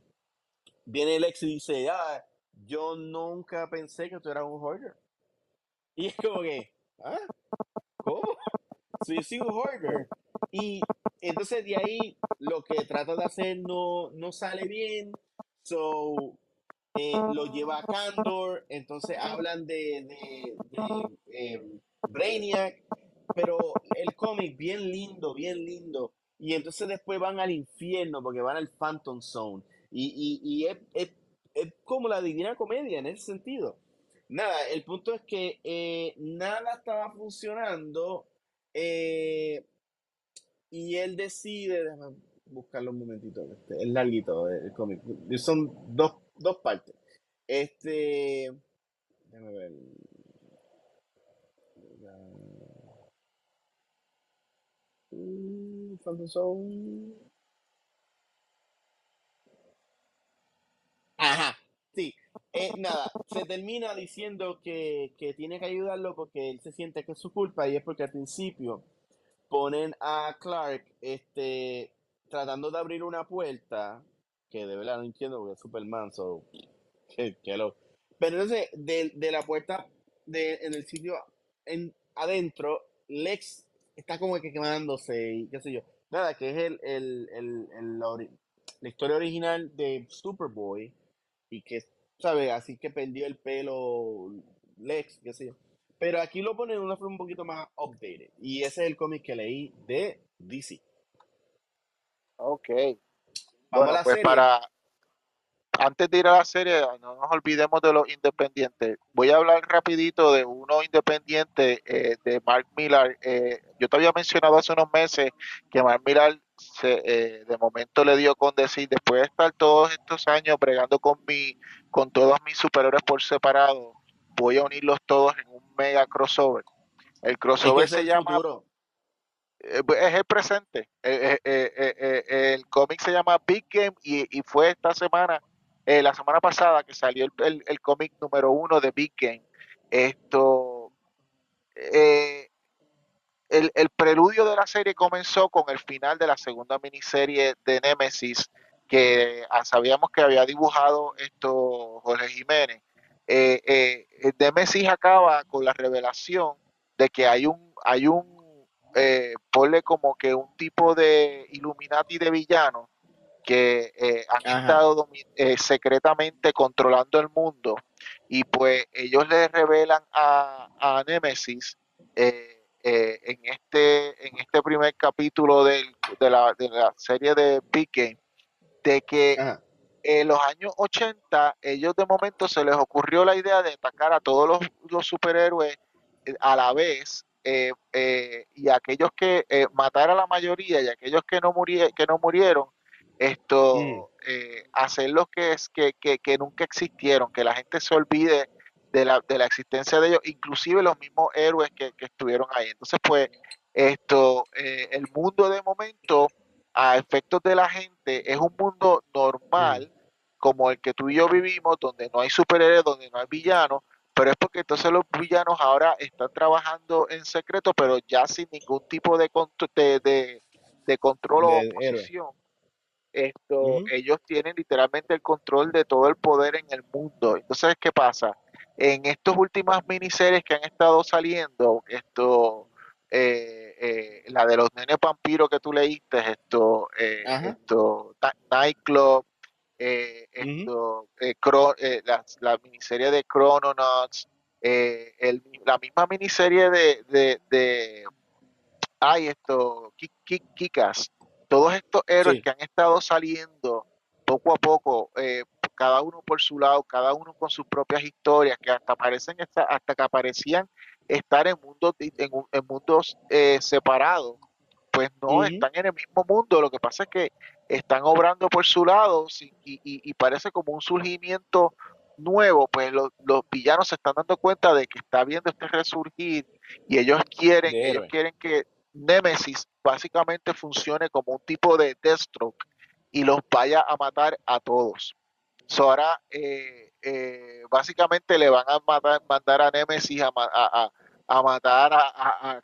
viene Lex y dice, ah, yo nunca pensé que tú eras un hoarder. Y es como que, ¿ah? ¿Cómo? So yo soy un hoarder. Y entonces de ahí lo que trata de hacer no, no sale bien. So eh, lo lleva a Candor, entonces hablan de, de, eh, Brainiac, pero el cómic bien lindo, bien lindo. Y entonces después van al infierno porque van al Phantom Zone. Y, y, y es, es- es como la divina comedia en ese sentido. Nada, el punto es que eh, nada estaba funcionando eh, y él decide, déjame buscarlo un momentito, este, es larguito eh, el cómic, son dos, dos partes. Este, déjame ver. Mm, Zone. Ajá. Eh, nada, se termina diciendo que, que tiene que ayudarlo porque él se siente que es su culpa y es porque al principio ponen a Clark este, tratando de abrir una puerta que de verdad no entiendo porque es Superman, so, que, que lo... Pero entonces, de, de la puerta de, en el sitio en, adentro, Lex está como que quemándose y qué sé yo. Nada, que es el, el, el, el- la, la historia original de Superboy y que, ¿sabes? Así que perdió el pelo Lex, qué sé yo. Pero aquí lo ponen de una forma un poquito más updated. Y ese es el cómic que leí de DC. Ok. Vamos Bueno, a la pues serie. para, antes de ir a la serie, no nos olvidemos de los independientes. Voy a hablar rapidito de uno independiente eh, de Mark Millar. Eh, yo te había mencionado hace unos meses que Mark Millar se, eh, de momento le dio con decir, después de estar todos estos años bregando con mi, con todos mis superhéroes por separado, voy a unirlos todos en un mega crossover. El Es que crossover se el llama futuro. eh, es el presente. Eh, eh, eh, el cómic se llama Big Game y, y fue esta semana, eh, la semana pasada, que salió el, el- el cómic número uno de Big Game. Esto, eh, el, el preludio de la serie comenzó con el final de la segunda miniserie de Nemesis, que ah, sabíamos que había dibujado esto Jorge Jiménez. Eh, eh, eh, Nemesis acaba con la revelación de que hay un, hay un, eh, ponle como que un tipo de Illuminati de villanos que eh, han Ajá. estado eh, secretamente controlando el mundo y pues ellos le revelan a, a Nemesis eh, eh, en, este, en este primer capítulo del- de, la, de la serie de Big Game, de que Ajá. en los años 80, ellos de momento se les ocurrió la idea de atacar a todos los, los superhéroes eh, a la vez eh, eh, y aquellos que eh, matar a la mayoría y aquellos que no, murie- que no murieron, esto, Mm. eh, hacerlos que, es, que, que, que nunca existieron, que la gente se olvide de la, de la existencia de ellos, inclusive los mismos héroes que, que estuvieron ahí. Entonces, pues, esto, eh, el mundo de momento, a efectos de la gente, es un mundo normal, como el que tú y yo vivimos, donde no hay superhéroes, donde no hay villanos, pero es porque entonces los villanos ahora están trabajando en secreto, pero ya sin ningún tipo de, de, de- de control o héroe. oposición. Esto, ellos tienen literalmente el control de todo el poder en el mundo. Entonces, ¿qué pasa? En estas últimas miniseries que han estado saliendo, esto, eh, eh, la de los nenes vampiros que tú leíste, esto, eh, esto, Nightclub, eh, esto, eh, Cro- eh, la, la miniserie de Chrononauts, eh, el- la misma miniserie de, de, de ay, esto, Ki- Ki- Kikas, todos estos héroes Sí. que han estado saliendo poco a poco, eh, cada uno por su lado, cada uno con sus propias historias, que hasta parecen esta- hasta que aparecían estar en mundos en, un- en mundos eh, separados, pues no están en el mismo mundo. Lo que pasa es que están obrando por su lado sí, y, y- y parece como un surgimiento nuevo, pues los, los villanos se están dando cuenta de que está viendo este resurgir y ellos quieren, ellos quieren que Nemesis básicamente funcione como un tipo de Deathstroke y los vaya a matar a todos. So, ahora eh, eh, básicamente le van a matar- mandar a Nemesis a, a- a- a matar a,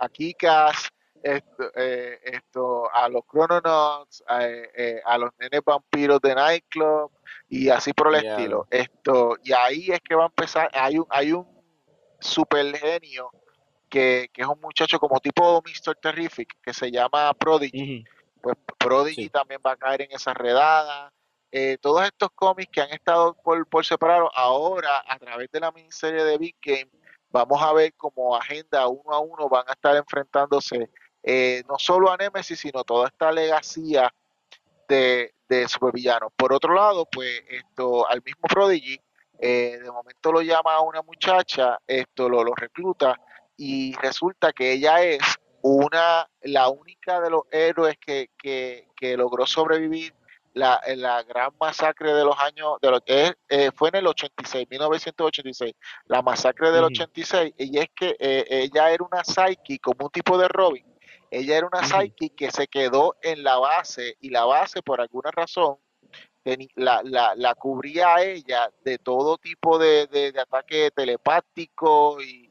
a, Kikas, esto, eh, esto, a los Chrononauts, a, eh, a los nenes vampiros de Nightclub y así por el estilo. Esto, y ahí es que va a empezar, hay un, hay un super genio que, que es un muchacho como tipo Mr. Terrific, que se llama Prodigy. Pues Prodigy Sí. también va a caer en esa redada. Eh, todos estos cómics que han estado por, separado, ahora a través de la miniserie de Big Game, vamos a ver como agenda uno a uno van a estar enfrentándose eh, no solo a Nemesis, sino toda esta legacía de, de supervillanos. Por otro lado, pues esto al mismo Prodigy, eh, de momento lo llama a una muchacha, esto lo, recluta y resulta que ella es una, la única de los héroes que, que logró sobrevivir la, la gran masacre de los años, de lo que eh, fue en el 86, 1986, la masacre del Ujú. 86, y es que eh, ella era una psyche, como un tipo de Robin, ella era una Ujú. psyche que se quedó en la base, y la base, por alguna razón, la, la, la cubría a ella de todo tipo de, de, de ataque telepático y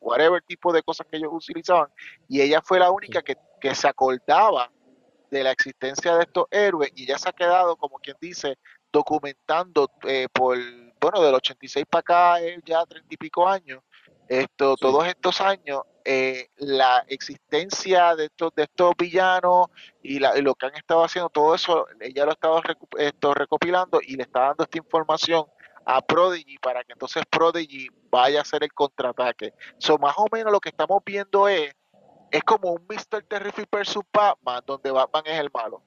whatever tipo de cosas que ellos utilizaban. Y ella fue la única que, que se acordaba de la existencia de estos héroes y ella se ha quedado, como quien dice, documentando eh, por, bueno, del 86 para acá, eh, ya treinta y pico años, esto, Sí. todos estos años, eh, la existencia de estos, de estos villanos y, la- y lo que han estado haciendo, todo eso, ella lo ha estado recu- esto, recopilando y le está dando esta información a Prodigy para que entonces Prodigy vaya a hacer el contraataque. So, más o menos lo que estamos viendo es, es como un Mr. Terrific versus Batman, donde Batman es el malo.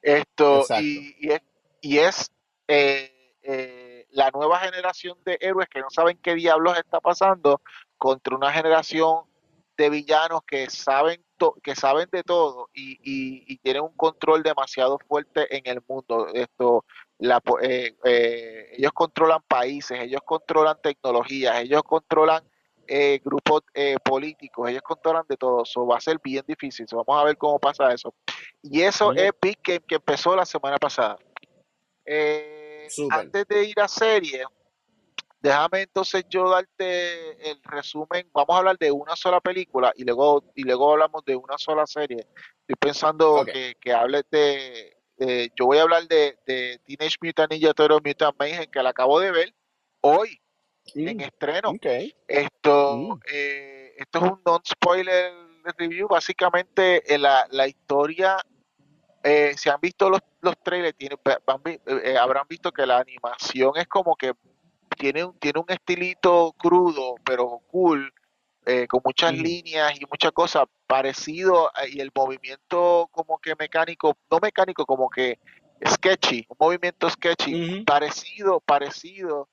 Esto, y, y es, y es eh, eh, la nueva generación de héroes que no saben qué diablos está pasando contra una generación de villanos que saben que saben de todo y, y- y tienen un control demasiado fuerte en el mundo. Esto, la, eh, eh, ellos controlan países, ellos controlan tecnologías, ellos controlan eh, grupos eh, políticos, ellos controlan de todo. Eso va a ser bien difícil. So, vamos a ver cómo pasa eso. Y eso es Big Game que empezó la semana pasada. Eh, antes de ir a serie, déjame entonces yo darte el resumen. Vamos a hablar de una sola película y luego, y luego hablamos de una sola serie. Estoy pensando que, que hables de, de- Yo voy a hablar de, de Teenage Mutant Ninja Turtles Mutant Mayhem, que la acabo de ver hoy en Mm, estreno. Esto, Mm. eh, esto es un non-spoiler review. Básicamente, eh, la, la historia, eh, si han visto los, los trailers, tiene- va- van vi- eh, habrán visto que la animación es como que tiene un, tiene un estilito crudo, pero cool. eh, con muchas Ujú. líneas y muchas cosas, parecido, y el movimiento como que mecánico, no mecánico, como que sketchy, un movimiento sketchy, Ujú. parecido, parecido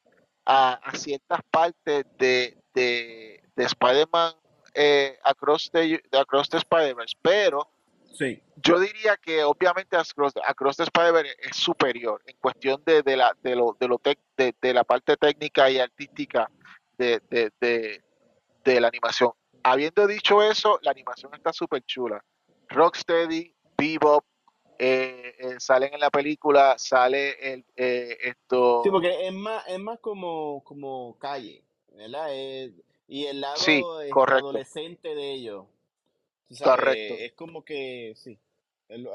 a, a ciertas partes de, de, de Spider-Man eh, Across the, de Across the Spider-Verse, pero Sí. yo diría que obviamente Across, Across the Spider-Verse es superior en cuestión de, de la, de, lo, de, lo tec- de, de la parte técnica y artística de, de, de, de la animación. Habiendo dicho eso, la animación está súper chula. Rocksteady, Bebop, eh, eh, salen en la película, sale el, eh, esto, Sí, porque es más, es más como, como calle, ¿verdad? Es- y el lado adolescente de ellos, correcto. es como que, sí,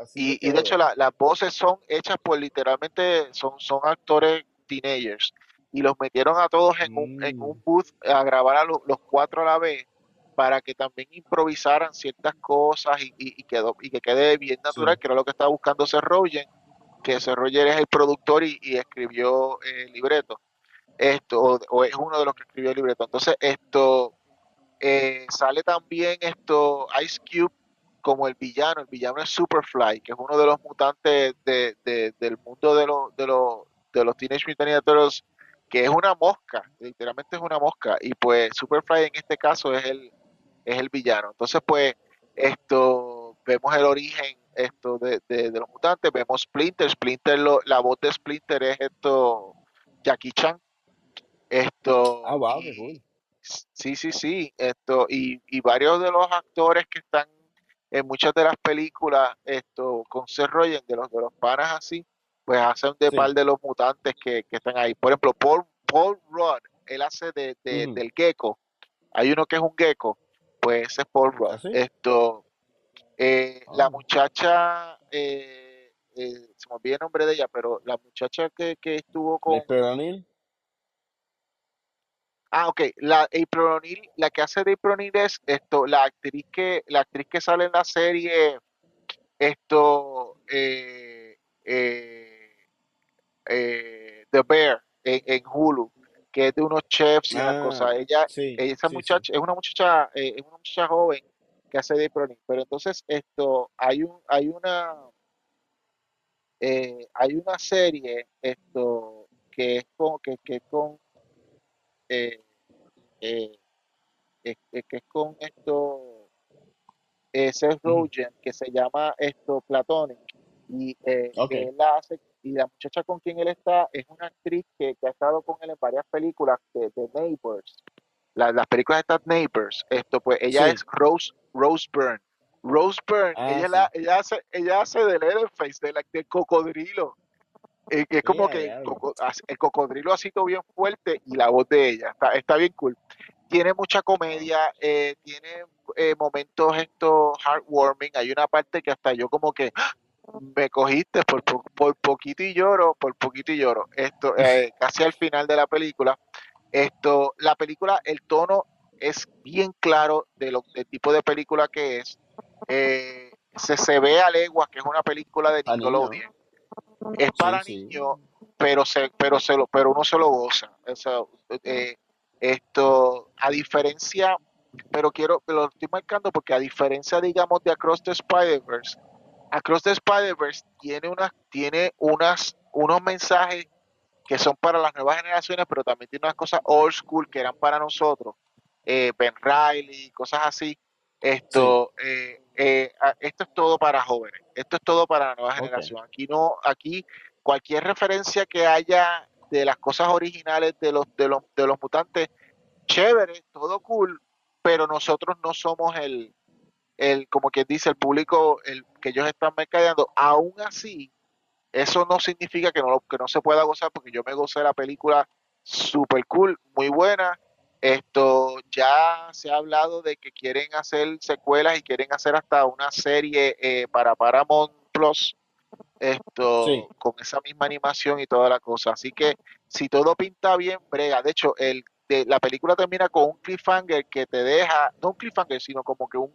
así Y, y de hecho la- las voces son hechas por literalmente, son, son actores teenagers. Y los metieron a todos en un, en Mm, un booth a grabar a lo- los cuatro a la vez para que también improvisaran ciertas cosas y, y, y quedó, y que quede bien natural, sí. que era lo que estaba buscando Seth Rogen, que Seth Rogen es el productor y, y escribió el libreto. Esto, o, o es uno de los que escribió el libreto. Entonces, esto, eh, sale también esto Ice Cube como el villano. El villano es Superfly, que es uno de los mutantes de, de- del mundo de, los de, los de los Teenage Mutant Ninja Turtles, que es una mosca, literalmente es una mosca. Y pues Superfly en este caso es el, es el villano. Entonces, pues, esto, vemos el origen esto de, de- de los mutantes, vemos Splinter, Splinter, lo- la voz de Splinter es esto, Jackie Chan, esto, Ah, wow, qué y cool. sí, sí, sí, esto, y, y varios de los actores que están en muchas de las películas, esto, con Seth Rogen, de los, de los panas así, pues hacen de par Sí. de los mutantes que, que están ahí. Por ejemplo, Paul, Paul Rudd, él hace de, del gecko, hay uno que es un gecko, pues ese es Paul Rudd. Esto, eh, la Ah, muchacha, eh, eh, se me olvida el nombre de ella, pero la muchacha que, que estuvo con, April O'Neil. ah, ok, la April O'Neil, la que hace de April O'Neil es esto, la actriz que, la actriz que sale en la serie, esto, The Bear en, en Hulu, que es de unos chefs y unas cosas. Ah, Ella, sí, esa sí, sí. muchacha, es una muchacha, eh, es una muchacha joven que hace de O'Neil. Pero entonces esto, hay un, hay una, eh, hay una serie, esto, que es con, que, que es con, eh, eh, que es con esto, eh, Seth. Rogen, que se llama esto Platonic, y eh, Ok, que él la hace, y la muchacha con quien él está es una actriz que, que ha estado con él en varias películas de, de Neighbors, La- las películas estas Neighbors, esto pues ella es. Rose, Rose Byrne. Rose Byrne, Ah, ella, sí. la, ella hace, ella hace de Leatherface, de la, del cocodrilo. Eh, es como que el cocodrilo así todo bien fuerte y la voz de ella, está, está bien cool. Tiene mucha comedia, eh, tiene eh, momentos estos heartwarming. Hay una parte que hasta yo como que ¡ah! Me cogiste por, po- por poquito y lloro, por poquito y lloro. Esto, [laughs] eh, casi al final de la película. Esto, la película, el tono es bien claro de lo, del tipo de película que es. Eh, se, se ve a leguas que es una película de. Nickelodeon. Es para sí. niños, pero se, pero se lo, pero uno se lo goza. O sea, eh, esto, a diferencia, pero quiero, lo estoy marcando porque a diferencia, digamos, de Across the Spider-Verse, Across the Spider-Verse tiene unas, tiene unas, unos mensajes que son para las nuevas generaciones, pero también tiene unas cosas old school que eran para nosotros. Eh, ben Riley, cosas así. Sí. Esto, eh, eh, esto es todo para jóvenes. Esto es todo para la nueva generación. Aquí no, aquí cualquier referencia que haya de las cosas originales de los, de los, de los mutantes, chévere, todo cool, pero nosotros no somos el, el, como quien dice, el público el que ellos están mercadeando. Aún así, eso no significa que no, que no se pueda gozar, porque yo me gocé la película super cool, muy buena. Esto ya se ha hablado de que quieren hacer secuelas y quieren hacer hasta una serie eh, para Paramount Plus, esto Sí. con esa misma animación y toda la cosa. Así que si todo pinta bien, brega. De hecho, el, de, la película termina con un cliffhanger que te deja, no un cliffhanger, sino como que un,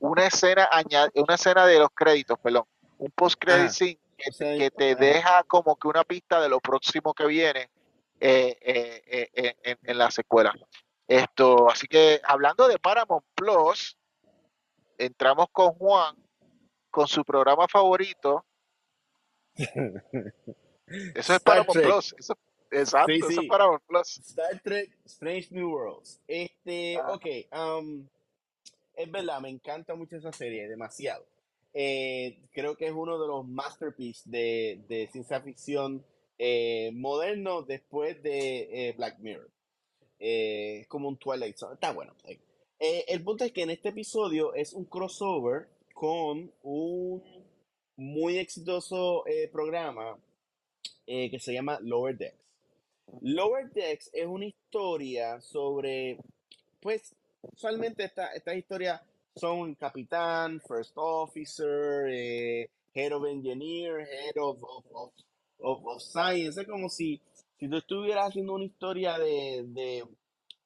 una escena añade, una escena de los créditos, perdón, un post credit scene que, te deja como que una pista de lo próximo que viene eh, eh, eh, en, en la secuela. Esto, así que hablando de Paramount Plus, entramos con Juan con su programa favorito. Eso es Paramount Plus. Eso, exacto, eso es Paramount Plus. Star Trek Strange New Worlds. Este, ah. ok, um, es verdad, me encanta mucho esa serie, demasiado. Eh, creo que es uno de los masterpieces de, ciencia ficción eh, moderno después de eh, Black Mirror. es como un Twilight Zone. Está bueno. el punto es que en este episodio es un crossover con un muy exitoso programa que se llama Lower Decks. Lower Decks es una historia sobre, pues, usualmente esta, esta historia son capitán, first officer, eh, head of engineer, head of, of, science. Es como si, si tú estuvieras haciendo una historia de, de,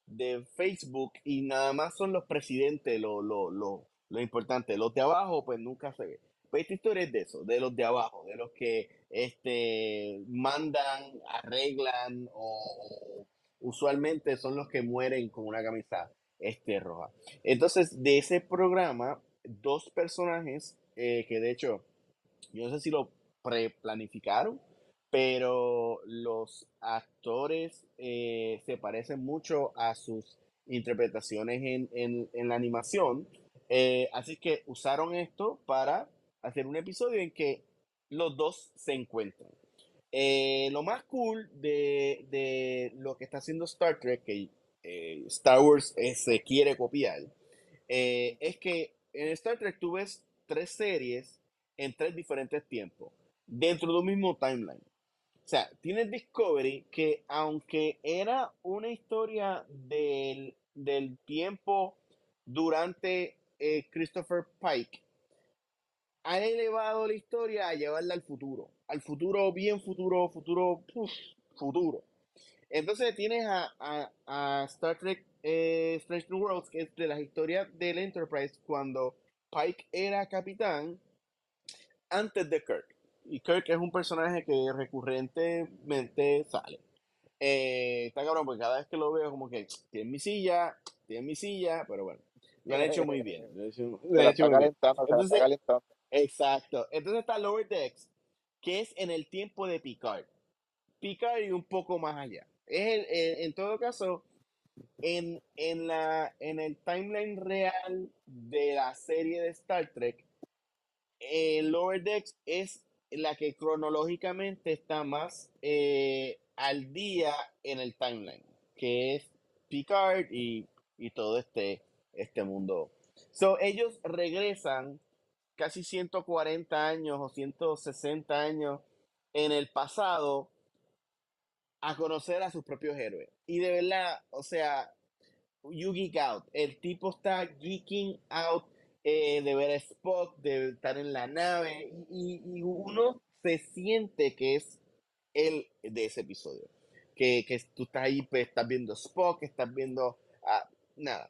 de Facebook y nada más son los presidentes lo, lo, lo, lo importante. Los de abajo, pues nunca se ve. Pues esta historia es de eso, de los de abajo, de los que este, mandan, arreglan o usualmente son los que mueren con una camisa este, roja. Entonces, de ese programa, dos personajes eh, que de hecho, yo no sé si lo preplanificaron, pero los actores eh, se parecen mucho a sus interpretaciones en, la animación. Eh, así que usaron esto para hacer un episodio en que los dos se encuentran. lo más cool de, de, lo que está haciendo Star Trek, que eh, Star Wars eh, se quiere copiar, eh, es que en Star Trek tú ves tres series en tres diferentes tiempos, dentro de un mismo timeline. O sea, tienes Discovery que aunque era una historia del, tiempo durante Christopher Pike, ha elevado la historia a llevarla al futuro, al futuro bien futuro, futuro, futuro. Entonces tienes a, Star Trek eh, Strange New Worlds, que es de las historias del Enterprise cuando Pike era capitán antes de Kirk. Y Kirk es un personaje que recurrentemente sale. Eh, está cabrón, porque cada vez que lo veo, como que tiene mi silla, tiene mi silla, pero bueno, lo han hecho muy bien. Exacto. Entonces está Lower Decks, que es en el tiempo de Picard. Picard y un poco más allá. Es en todo caso, en, la, en el timeline real de la serie de Star Trek, el Lower Decks es la que cronológicamente está más eh, al día en el timeline, que es Picard y, todo este, este mundo. So, ellos regresan casi 140 años o 160 años en el pasado a conocer a sus propios héroes. Y de verdad, o sea, you geek out. El tipo está geeking out eh, de ver a Spock, de estar en la nave, y, uno se siente que es él de ese episodio. Que, que tú estás ahí, pues, estás viendo Spock, estás viendo ah, nada.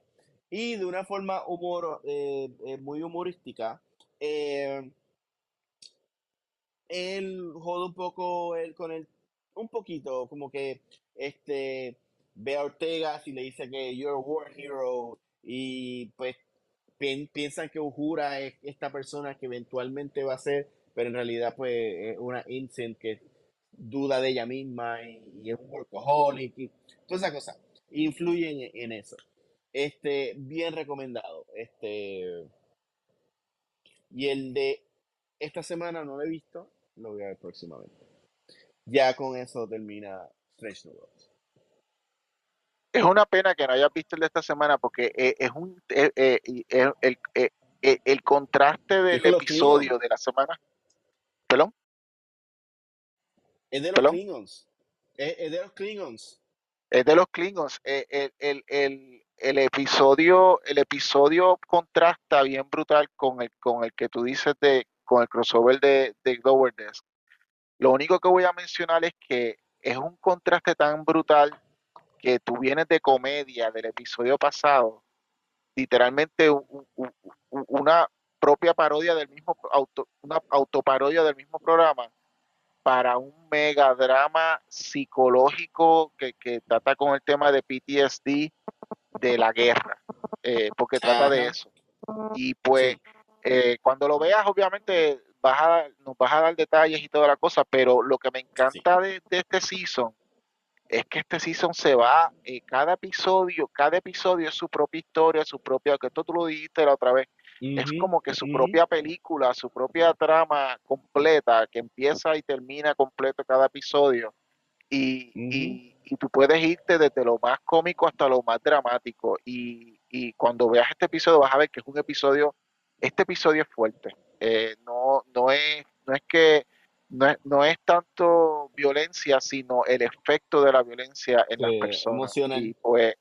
Y de una forma humor, eh, eh, muy humorística, él jode un poco él con el un poquito, como que este ve a Ortega y le dice que you're a war hero y pues piensan que Uhura es esta persona que eventualmente va a ser, pero en realidad pues es una Incent que duda de ella misma y, es un workaholic y toda esa cosa influyen en, eso. Este, bien recomendado. Este, y el de esta semana no lo he visto, lo voy a ver próximamente ya con eso termina Strange New Worlds. Es una pena que no hayas visto el de esta semana porque eh, es un eh, eh, el, el, contraste del episodio de la semana. ¿Perdón? Es de los Klingons. Es, de los Klingons. Es de los Klingons. El, el, episodio, el episodio contrasta bien brutal con el, con el que tú dices de, con el crossover de, de Lower Desk. Lo único que voy a mencionar es que es un contraste tan brutal que tú vienes de comedia del episodio pasado, literalmente una propia parodia del mismo auto, una autoparodia del mismo programa para un megadrama psicológico que, que trata con el tema de PTSD de la guerra, eh, porque trata de eso. Y pues eh, cuando lo veas, obviamente vas a, nos vas a dar detalles y toda la cosa, pero lo que me sí. encanta de, de este season es que este season se va, eh, cada episodio, cada episodio es su propia historia, su propia, que esto tú lo dijiste la otra vez, es como que su propia película, su propia trama completa, que empieza y termina completo cada episodio. Y, ujú. y, y tú puedes irte desde lo más cómico hasta lo más dramático. Y, y cuando veas este episodio vas a ver que es un episodio, este episodio es fuerte. Eh, no, no es, no es que no es, no es tanto violencia, sino el efecto de la violencia en las personas. Y pues,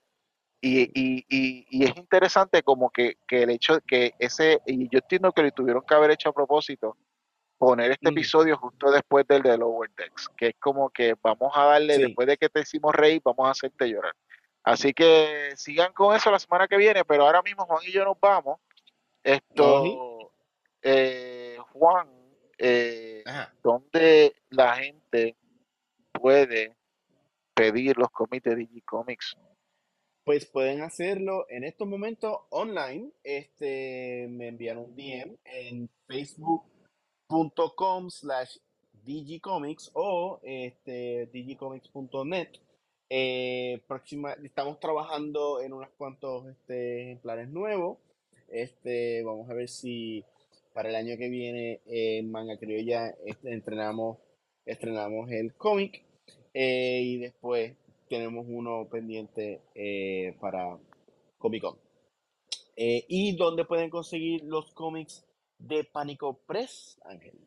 y, y, y, y es interesante como que, que el hecho de que ese, y yo entiendo que lo tuvieron que haber hecho a propósito, poner este Ujú, episodio justo después del de Lower Decks, que es como que vamos a darle, Sí, después de que te hicimos reír, vamos a hacerte llorar. Así que sigan con eso la semana que viene, pero ahora mismo Juan y yo nos vamos. Esto, eh, Juan, eh, ajá. ¿dónde la gente puede pedir los cómics de Digicomics? Pues pueden hacerlo en estos momentos online. Este, me envían un DM en facebook.com slash digicomics o este, digicomics.net. Eh, próxima, estamos trabajando en unos cuantos este, ejemplares nuevos. Este, vamos a ver si para el año que viene eh, en Manga Criolla este, entrenamos, estrenamos el cómic eh, y después tenemos uno pendiente eh, para Comic Con. ¿Y dónde pueden conseguir los cómics de Pánico Press, Ángel?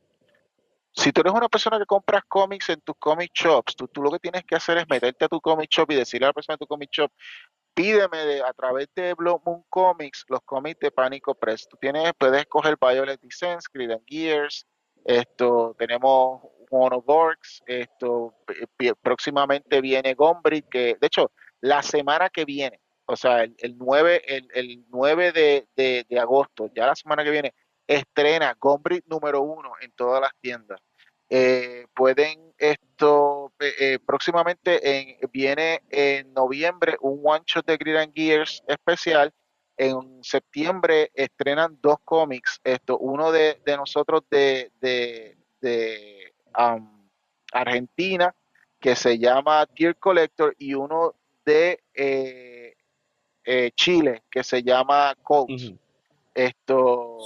Si tú eres una persona que compras cómics en tus comic shops, tú, tú lo que tienes que hacer es meterte a tu comic shop y decirle a la persona de tu comic shop, pídeme de, a través de Blood Moon Comics los cómics de Pánico Press. Tú tienes, puedes escoger Violet Descent, Creed and Gears, esto, tenemos Monoborgs, esto, p- próximamente viene Gombrick, que de hecho, la semana que viene, o sea, el, el 9, el, el 9 de, agosto, ya la semana que viene, estrena Gombrick número uno en todas las tiendas. Eh, pueden esto eh, eh, próximamente en, viene en noviembre un one shot de Grid and Gears especial. En septiembre estrenan dos cómics, esto, uno de, de nosotros de, de, de um, Argentina que se llama Gear Collector y uno de eh, eh, Chile que se llama. Ujú, Esto,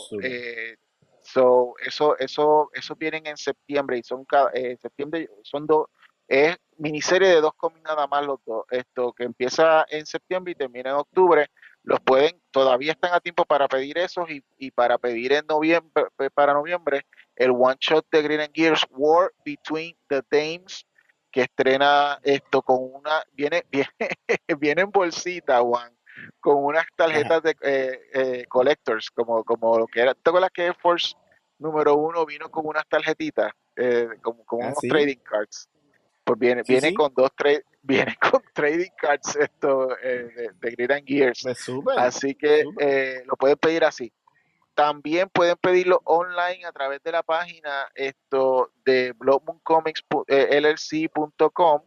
so, eso, eso, eso vienen en septiembre y son cada, eh, septiembre son dos, es miniserie de dos cómics nada más los dos. Esto que empieza en septiembre y termina en octubre. Los pueden, todavía están a tiempo para pedir esos y, y para pedir en noviembre, para noviembre, el one shot de Green and Gears War Between the Dames, que estrena esto con una, viene, [laughs] viene, viene en bolsita, Juan con unas tarjetas de eh, eh, collectors, como, como lo que era. ¿Te acuerdas que Air Force número uno vino con unas tarjetitas, eh, como, con ¿Ah, unos sí? trading cards? Pues viene, Sí, viene sí. con dos tra- [laughs] viene con trading cards esto eh, de, de Grid and Gears. Así que eh, lo pueden pedir así. También pueden pedirlo online a través de la página esto de blogmooncomics.llc.com.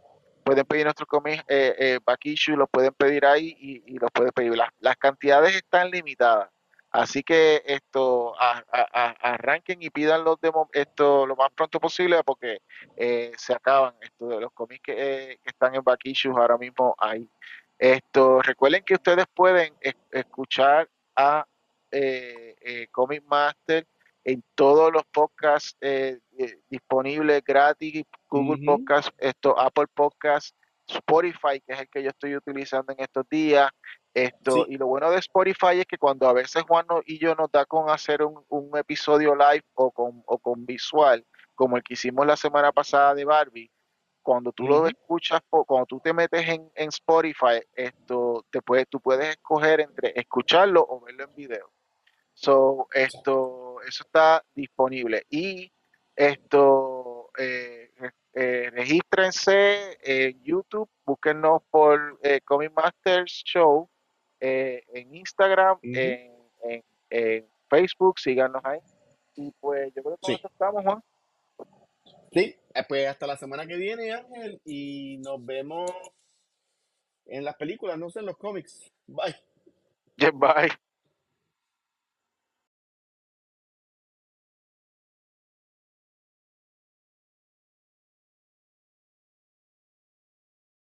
Pueden pedir nuestros cómics eh, eh, back issue, los pueden pedir ahí y, y los pueden pedir. Las, las cantidades están limitadas. Así que esto a- a- a- arranquen y pidan los esto lo más pronto posible porque eh, se acaban esto de los cómics que, eh, que están en back issues ahora mismo ahí. Esto, recuerden que ustedes pueden es- escuchar a eh, eh, Comic Master en todos los podcasts eh, eh, disponibles gratis, Google Ujú, Podcast, esto, Apple Podcast, Spotify, que es el que yo estoy utilizando en estos días. Esto, Sí. y lo bueno de Spotify es que cuando a veces Juan y yo nos da con hacer un, un episodio live o con, o con visual, como el que hicimos la semana pasada de Barbie, cuando tú lo escuchas, cuando tú te metes en, en Spotify, esto te puedes, tú puedes escoger entre escucharlo o verlo en video. So, esto, eso está disponible. Y esto, eh, eh, regístrense en YouTube, búsquenos por eh, Comic Masters Show eh, en Instagram, en, en- en Facebook, síganos ahí. Y pues yo creo que Sí. estamos, Juan. Sí. Eh, Pues hasta la semana que viene, Ángel, y nos vemos en las películas, no sé, en los cómics. Bye. [laughs] Bye.